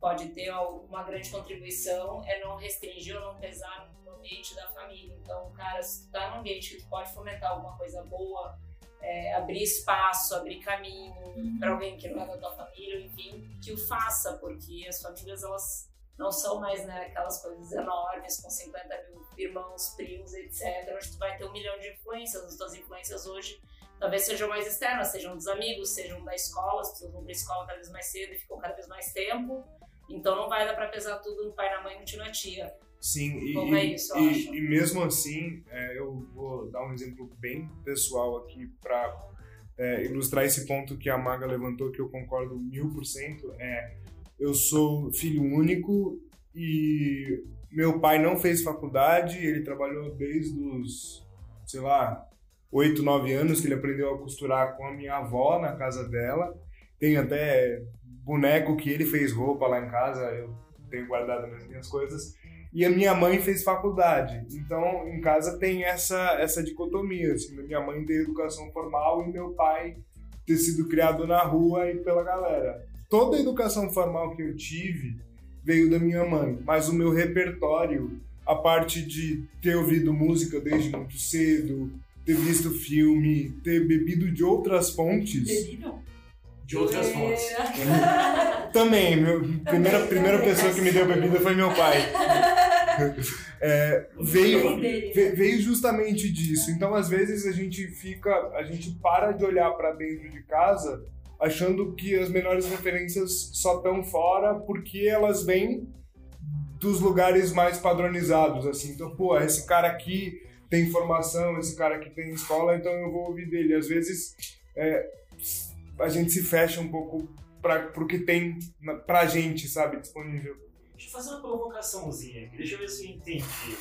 pode ter, uma grande contribuição, é não restringir ou não pesar no ambiente da família. Então, cara, se tu tá num ambiente que tu pode fomentar alguma coisa boa, é, abrir espaço, abrir caminho para alguém que não é da tua família, enfim, que o faça, porque as famílias, elas não são mais né, aquelas coisas enormes com 50 mil irmãos, primos, etc. Onde tu vai ter um milhão de influências. As tuas influências hoje talvez sejam mais externas, sejam dos amigos, sejam da escola, as pessoas vão para a escola cada vez mais cedo e ficam cada vez mais tempo. Então não vai dar para pesar tudo no pai, na mãe, no tio, na tia. Sim, e, é e- isso, e- e mesmo assim, é, eu vou dar um exemplo bem pessoal aqui para ilustrar esse ponto que a Maga levantou, que eu concordo mil por cento. É, eu sou filho único e meu pai não fez faculdade, ele trabalhou desde os, sei lá, oito, nove anos que ele aprendeu a costurar com a minha avó na casa dela. Tem até boneco que ele fez roupa lá em casa, eu tenho guardado nas minhas coisas e a minha mãe fez faculdade. Então, em casa tem essa essa dicotomia, assim, minha mãe ter educação formal e meu pai ter sido criado na rua e pela galera. Toda a educação formal que eu tive veio da minha mãe, mas o meu repertório, a parte de ter ouvido música desde muito cedo, ter visto filme, ter bebido de outras fontes, Bebido? De outras fontes. também, meu, primeira, primeira pessoa que me deu bebida foi meu pai. É, veio, ve- veio justamente disso. Então, às vezes, a gente fica, a gente para de olhar para dentro de casa achando que as melhores referências só estão fora porque elas vêm dos lugares mais padronizados, assim. Então, pô, esse cara aqui tem formação, esse cara aqui tem escola, então eu vou ouvir dele. Às vezes, é, a gente se fecha um pouco para o que tem na, pra gente, sabe, disponível. Deixa eu fazer uma provocaçãozinha aqui, deixa eu ver se eu entendi.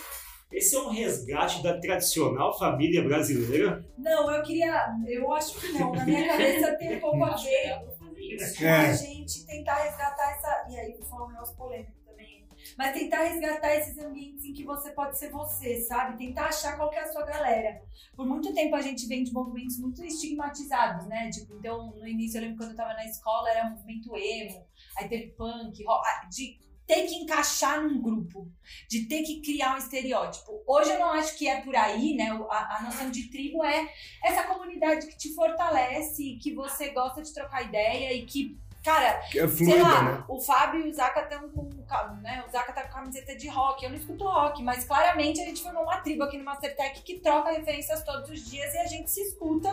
Esse é um resgate da tradicional família brasileira. Não, eu queria. Eu acho que não. Na minha cabeça tem um pouco a ver com É. a gente tentar resgatar essa. E aí, vou falar um negócio polêmico. Mas tentar resgatar esses ambientes em que você pode ser você, sabe? Tentar achar qual é a sua galera. Por muito tempo a gente vem de movimentos muito estigmatizados, né? Tipo, então, no início, eu lembro quando eu tava na escola, era um movimento emo, aí teve punk, rock, ah, de ter que encaixar num grupo, de ter que criar um estereótipo. Hoje eu não acho que é por aí, né? A, a noção de tribo é essa comunidade que te fortalece, que você gosta de trocar ideia e que, cara, é sei fluida, lá, né? o Fábio e o Zaka estão com, né? O Zaka tá com camiseta de rock, eu não escuto rock, mas claramente a gente formou uma tribo aqui no Mastertech que troca referências todos os dias e a gente se escuta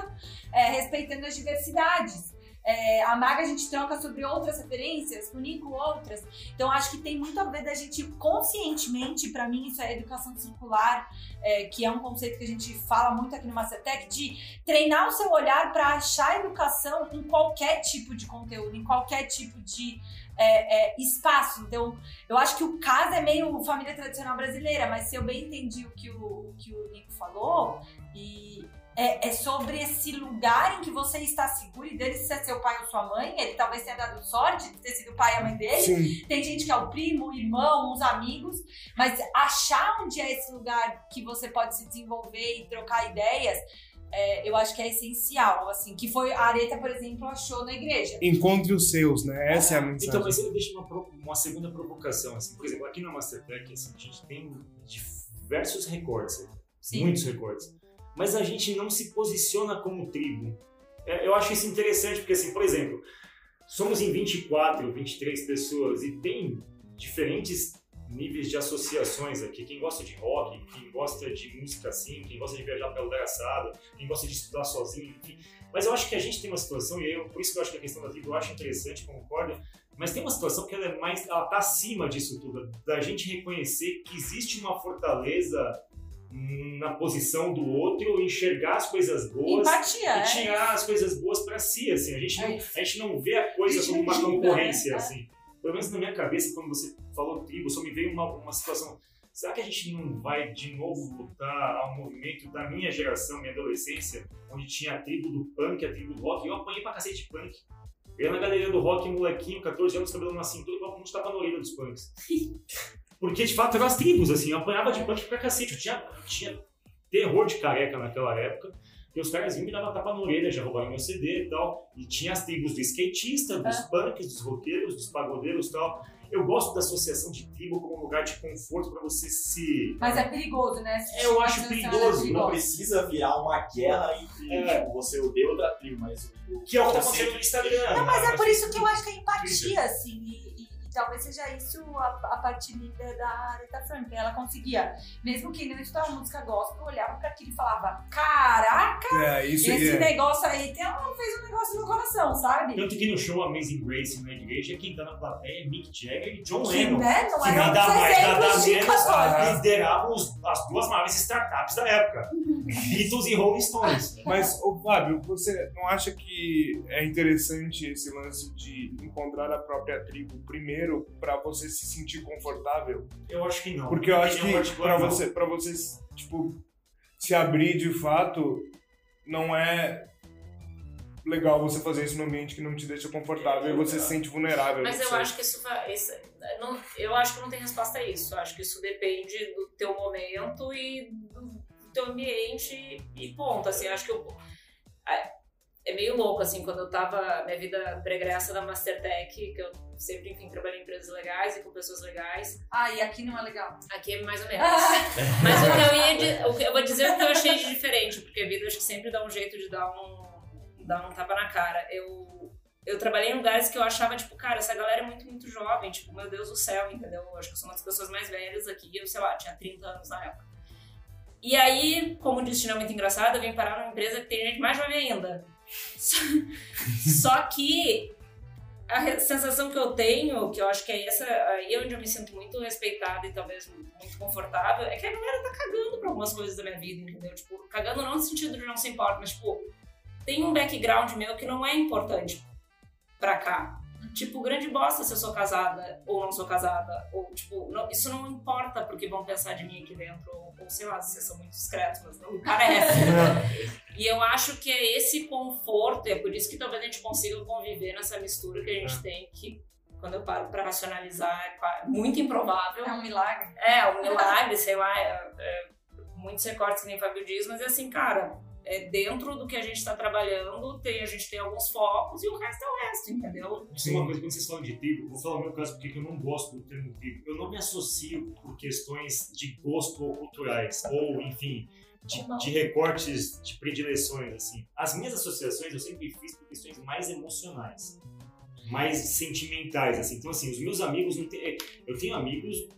é, respeitando as diversidades. É, a Maga a gente troca sobre outras referências, o Nico outras. Então acho que tem muito a ver da gente conscientemente, pra mim isso é educação circular, é, que é um conceito que a gente fala muito aqui no Mastertech, de treinar o seu olhar para achar educação em qualquer tipo de conteúdo, em qualquer tipo de é, é, espaço. Então, eu acho que o caso é meio família tradicional brasileira, mas se eu bem entendi o que o, o que o Nico falou, e é, é sobre esse lugar em que você está seguro, e dele se é seu pai ou sua mãe, ele talvez tenha dado sorte de ter sido o pai e a mãe dele, Sim. tem gente que é o primo, o irmão, os amigos, mas achar onde é esse lugar que você pode se desenvolver e trocar ideias, é, eu acho que é essencial, assim, que foi a Areta, por exemplo, achou na igreja. Encontre os seus, né? Essa é a mensagem. Então, mas eu deixo uma, uma segunda provocação. Assim. Por exemplo, aqui na Mastertech, assim, a gente tem diversos recortes, Sim. muitos recortes. Mas a gente não se posiciona como tribo. É, Eu acho isso interessante, porque, assim, por exemplo, somos em 24, 23 pessoas e tem diferentes níveis de associações aqui. Quem gosta de rock, quem gosta de música assim, quem gosta de viajar pelo assado, quem gosta de estudar sozinho, enfim. Mas eu acho que a gente tem uma situação, e eu, por isso que eu acho que a questão da tribo eu acho interessante, concordo, mas tem uma situação que ela é mais, ela tá acima disso tudo, da gente reconhecer que existe uma fortaleza na posição do outro, enxergar as coisas boas Empatia, e é. tirar as coisas boas pra si, assim. A gente, É não, a gente não vê a coisa A como uma concorrência, né? assim. Pelo menos na minha cabeça, quando você falou tribo, só me veio uma, uma situação. Será que a gente não vai de novo voltar ao movimento da minha geração, minha adolescência, onde tinha a tribo do punk, a tribo do rock? Eu apanhei pra cacete de punk. Eu na galeria do rock, molequinho, 14 anos, cabelo na cintura, e um tapa na orelha dos punks. Porque, de fato, eram as tribos, assim. Eu apanhava de punk pra cacete. Eu tinha, eu tinha terror de careca naquela época. E os caras vinham e me davam tapa na orelha, já roubaram meu CD e tal. E tinha as tribos do skatista, dos Ah. punks, dos roqueiros, dos pagodeiros e tal. Eu gosto da associação de tribo como um lugar de conforto pra você se. Mas é perigoso, né? Esse Eu acho associação perigoso, é Não precisa virar uma guerra entre É. tipo, você odeia outra tribo, mas o Que é o que tá conceito- acontecendo no Instagram. Não, mas é né? por isso que eu acho que é empatia, assim, talvez seja isso a, a parte linda da Aretha Franklin. Ela conseguia, mesmo que não estudava música gospel, olhava pra aquilo e falava: Caraca, É, isso esse é. negócio aí tem, ela fez um negócio no coração, sabe? Tanto que no show Amazing Grace na igreja, quem tá na plateia é Mick Jagger e John Que, Lennon. né? Não que nada mais, nada menos lideravam as duas maiores startups da época. Beatles e Rolling Stones. Mas, ô Fábio, você não acha que é interessante esse lance de encontrar a própria tribo primeiro pra você se sentir confortável? Eu acho que não. Porque eu acho que não. você, pra você, tipo, se abrir de fato, não é legal você fazer isso num ambiente que não te deixa confortável e você se sente vulnerável. Mas eu Você- acho que isso vai. isso- não, eu acho que não tem resposta a isso. Eu acho que isso depende do teu momento e do teu ambiente e ponto. Assim, eu acho que eu, é- meio louco, assim, quando eu tava. Minha vida pregressa da Mastertech, que eu sempre, enfim, trabalhei em empresas legais e com pessoas legais. Ah, e aqui não é legal. Aqui é mais ou menos. Mas o que eu ia eu vou dizer o que eu achei de diferente, porque a vida acho que sempre dá um jeito de dar um, dar um tapa na cara. Eu, eu trabalhei em lugares que eu achava, tipo, cara, essa galera é muito, muito jovem, tipo, meu Deus do céu, entendeu? Eu acho que eu sou uma das pessoas mais velhas aqui, eu sei lá, tinha 30 anos na época. E aí, como o destino é muito engraçado, eu vim parar numa empresa que tem gente mais jovem ainda. Só, que a sensação que eu tenho, que eu acho que é essa, aí é onde eu me sinto muito respeitada e talvez muito confortável, é que a galera tá cagando pra algumas coisas da minha vida, entendeu? Tipo, cagando não no sentido de não se importa, mas tipo, tem um background meu que não é importante pra cá. Tipo, grande bosta se eu sou casada ou não sou casada. Ou, tipo, não- isso não importa porque vão pensar de mim aqui dentro. Ou, ou sei lá, se vocês são muito discretos, mas não me parece. E eu acho que é esse conforto, é por isso que talvez a gente consiga conviver nessa mistura que a gente tem, que quando eu paro pra racionalizar, é qua- muito improvável. é um milagre. É, um milagre, sei lá, é, é, muitos recortes que nem Fábio diz, mas é assim, cara, é dentro do que a gente tá trabalhando, tem, a gente tem alguns focos e o resto é o resto, entendeu? É uma coisa, quando vocês falam de tribo, vou falar o meu caso porque eu não gosto do termo tribo. Eu não me associo por questões de gosto ou culturais, ou, enfim, de, de recortes de predileções, assim. As minhas associações eu sempre fiz por questões mais emocionais, mais sentimentais, assim. Então, assim, os meus amigos, não tem, eu tenho amigos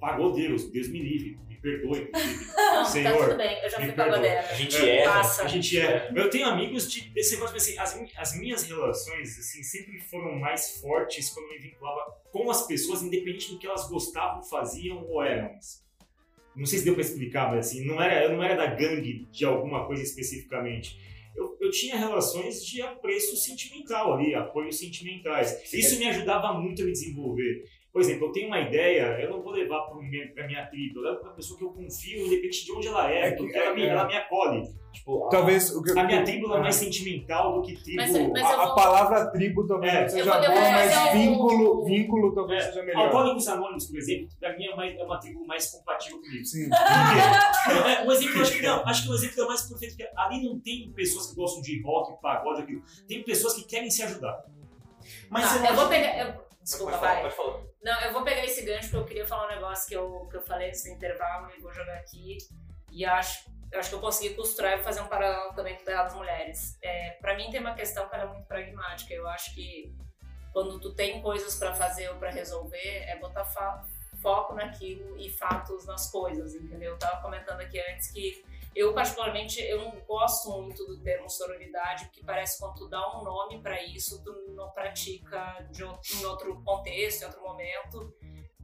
pagodeiros, Deus me livre, perdoe, inclusive. Não, Senhor, tá tudo bem, eu já fui pagodeira. A gente erra. Passa. A gente é. Eu tenho amigos de, desse negócio, assim, as, as minhas relações, assim, sempre foram mais fortes quando eu me vinculava com as pessoas, independente do que elas gostavam, faziam ou eram. Não sei se deu pra explicar, mas assim, não era, eu não era da gangue de alguma coisa especificamente. Eu, eu tinha relações de apreço sentimental ali, apoios sentimentais. Isso me ajudava muito a me desenvolver. Por exemplo, eu tenho uma ideia, eu não vou levar para minha, minha tribo, eu levo para pessoa que eu confio, independente de onde ela é, É que- porque ela, me, é. ela me acolhe. Tipo, Talvez o que A minha tribo ela é mais sentimental do que tribo. Mas- mas- a, eu a vou- palavra tribo talvez É. não seja vou- boa, vou mas um- vínculo, vínculo talvez É. seja melhor. Alcoólicos Anônimos, por exemplo, pra mim é uma, é uma tribo mais compatível comigo. Sim. É, o exemplo, acho que não, acho que o exemplo é mais perfeito, porque ali não tem pessoas que gostam de rock, pagode, aquilo. Tem pessoas que querem se ajudar. mas Tá, você eu não- vou pegar. eu- desculpa, pode falar, pode falar. Não, eu vou pegar esse gancho porque eu queria falar um negócio que eu, que eu falei antes do intervalo e vou jogar aqui. E acho, eu acho que eu consegui costurar e fazer um paralelo também com o das mulheres. É, pra mim tem uma questão que ela é muito pragmática. Eu acho que quando tu tem coisas pra fazer ou pra resolver, é botar foco naquilo e fatos nas coisas, entendeu? Eu tava comentando aqui antes que eu, particularmente, eu não gosto muito do termo sororidade, porque parece que quando tu dá um nome pra isso, tu não pratica de em outro contexto, em outro momento.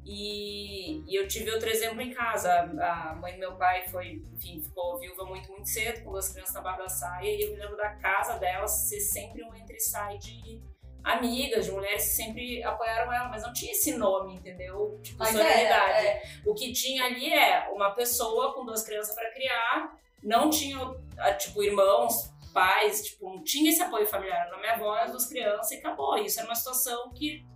E, e eu tive outro exemplo em casa. A, mãe do meu pai foi, enfim, ficou viúva muito, muito cedo, com duas crianças na barra da saia. E eu me lembro da casa dela ser sempre um entre e sai de amigas, de mulheres que sempre apoiaram ela, mas não tinha esse nome, entendeu? Tipo, Mas solidariedade. é, O que tinha ali é uma pessoa com duas crianças para criar, não tinha, ah, tipo, irmãos, pais, tipo, não tinha esse apoio familiar. Na minha avó, as duas crianças e acabou. Isso era uma situação que,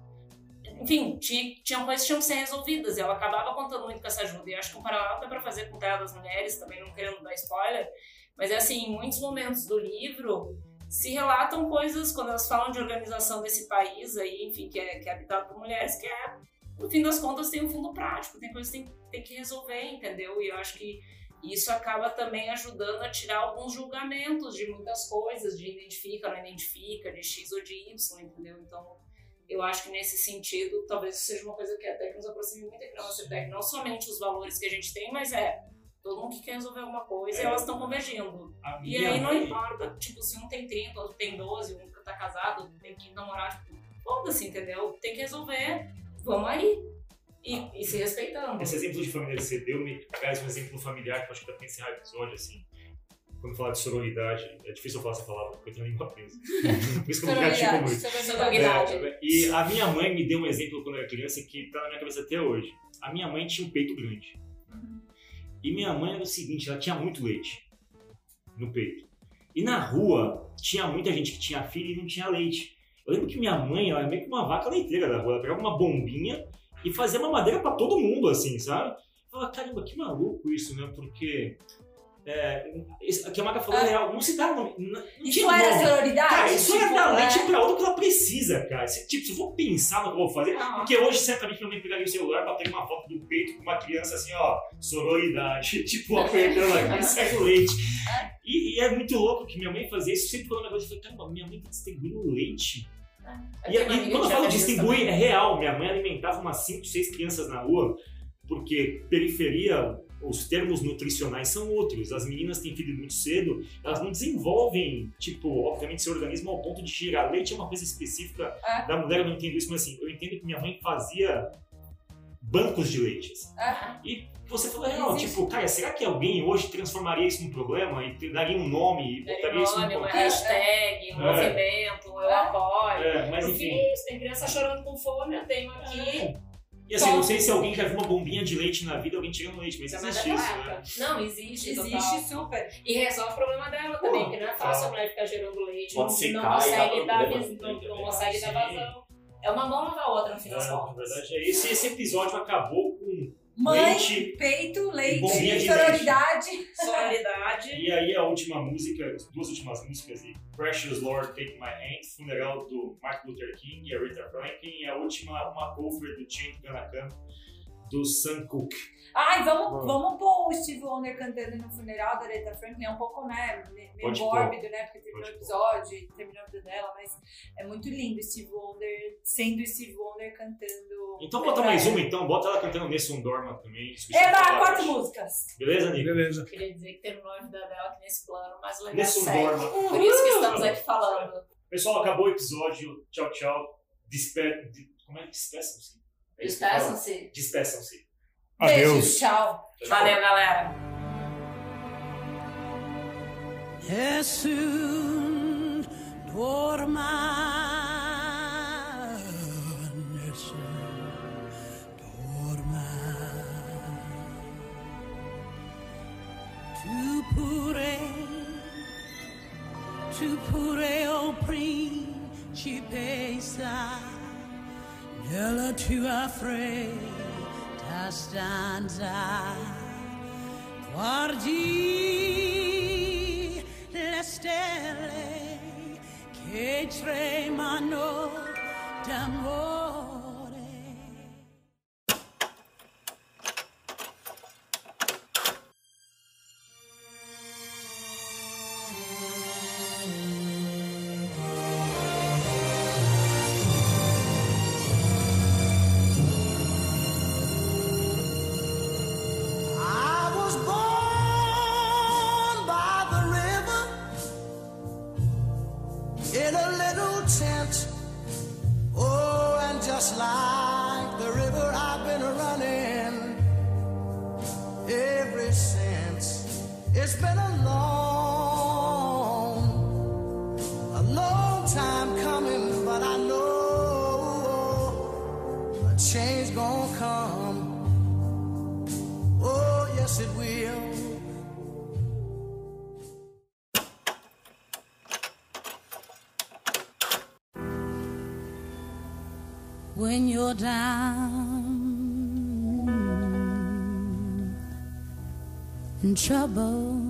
enfim, tinha, tinham coisas que tinham que ser resolvidas e ela acabava contando muito com essa ajuda. E acho que um paralelo dá para fazer com o Terra das Mulheres, também não querendo dar spoiler, mas é assim, em muitos momentos do livro se relatam coisas, quando elas falam de organização desse país aí, enfim, que é, que é habitado por mulheres, que é, no fim das contas, tem um fundo prático, tem coisas que tem, tem que resolver, entendeu? E eu acho que isso acaba também ajudando a tirar alguns julgamentos de muitas coisas, de identifica, não identifica, de X ou de Y, entendeu? Então, eu acho que nesse sentido, talvez seja uma coisa que até que nos aproxime muito aqui na nossa não somente os valores que a gente tem, mas é todo mundo que quer resolver alguma coisa e É. elas estão convergindo. E aí não importa, tipo, se um tem 30, outro tem 12, um tá casado, tem que namorar, tipo, foda-se, entendeu? Tem que resolver, vamos aí. E, e se respeitando. Esse exemplo de família que você deu me traz um exemplo familiar que eu acho que dá pra encerrar o episódio, assim. Quando falar de sororidade, é difícil eu falar essa palavra, porque eu tenho a língua presa. Por isso que eu não pratico muito. sororidade. Sororidade. É, e a minha mãe me deu um exemplo quando eu era criança que tá na minha cabeça até hoje. A minha mãe tinha um peito grande. E minha mãe era o seguinte, ela tinha muito leite no peito. E na rua tinha muita gente que tinha filho e não tinha leite. Eu lembro que minha mãe, ela era meio que uma vaca leiteira da rua. Ela pegava uma bombinha e fazia mamadeira pra todo mundo, assim, sabe? Eu falava, caramba, que maluco isso, né? Porque... É, que a Maga falou Ah. é real. Não se dá nome. Não, não Isso era nome. sororidade? Cara, isso Tipo, é dar né? leite pra outra que ela precisa, cara. Se, tipo, se eu for pensar no que eu vou fazer. Ah. Porque hoje, certamente, minha mãe pegaria o celular, bateria uma foto do peito com uma criança assim, ó, sororidade, tipo, apertando aqui, sai o leite. E, e é muito louco que minha mãe fazia isso sempre quando eu falei, caramba, minha mãe tá distribuindo leite. E, na e minha quando eu falo distribuir, é real. Minha mãe alimentava umas 5, 6 crianças na rua, porque periferia, os termos nutricionais são outros. As meninas têm filho muito cedo, elas não desenvolvem, tipo, obviamente, seu organismo ao ponto de gerar leite é uma coisa específica É. da mulher, eu não entendo isso, mas assim, eu entendo que minha mãe fazia bancos de leite. assim. É. E você falou, é, real, Existe. tipo, cara, será que alguém hoje transformaria isso num problema e daria um nome e botaria isso nome, num uma contexto? hashtag, um É. movimento, eu É. apoio. É, mas enfim. é isso, tem criança chorando com fome, eu tenho aqui. E assim, não sei se alguém já viu uma bombinha de leite na vida, alguém tirando leite, mas Mas existe isso, né? Não, existe, Existe total. super. E resolve o problema dela também, porque não é fácil tá. a mulher ficar gerando leite, Pode não, secar não e consegue dar, vis- não, não né? consegue dar vazão. É uma mão lava a outra no fim das É, na contas. verdade é isso. E esse episódio acabou Mãe, leite. peito, leite, bombinha de sororidade. Sororidade. E aí a última música, as duas últimas músicas, Precious Lord Take My Hand, funeral do Martin Luther King e a Rita Franklin, e a última, uma cover do Chain Ganakan, do Sam Cooke. Ai, vamos, Bom. vamos pôr o Steve Wonder cantando no funeral da Aretha Franklin. É um pouco, né, me- meio Pode pôr. mórbido, né? Porque terminou o episódio e terminou a vida dela, mas é muito lindo o Steve Wonder, sendo o Steve Wonder cantando. Então bota mais uma então, bota ela cantando Nessun Dorma também. É, Palavras. quatro músicas. Beleza, Nico? Beleza. Queria dizer que terminou a vida dela aqui nesse plano, mas o legal Nessun segue. Dorma. Por isso que estamos aqui falando. Pessoal, acabou o episódio. Tchau, tchau. Despe... de- Como é que despeçam-se? É? Despeçam-se. Despeçam-se. Beijo, Adeus. tchau. Valeu, galera. Nessun dorma, nessun dorma. Tu pure, tu pure, o principessa, nella tua fredda stanza. Guardi le stelle che tremano d'amore. It's been a long, a long time coming, but I know a change gonna come. Oh, yes, it will. When you're down trouble.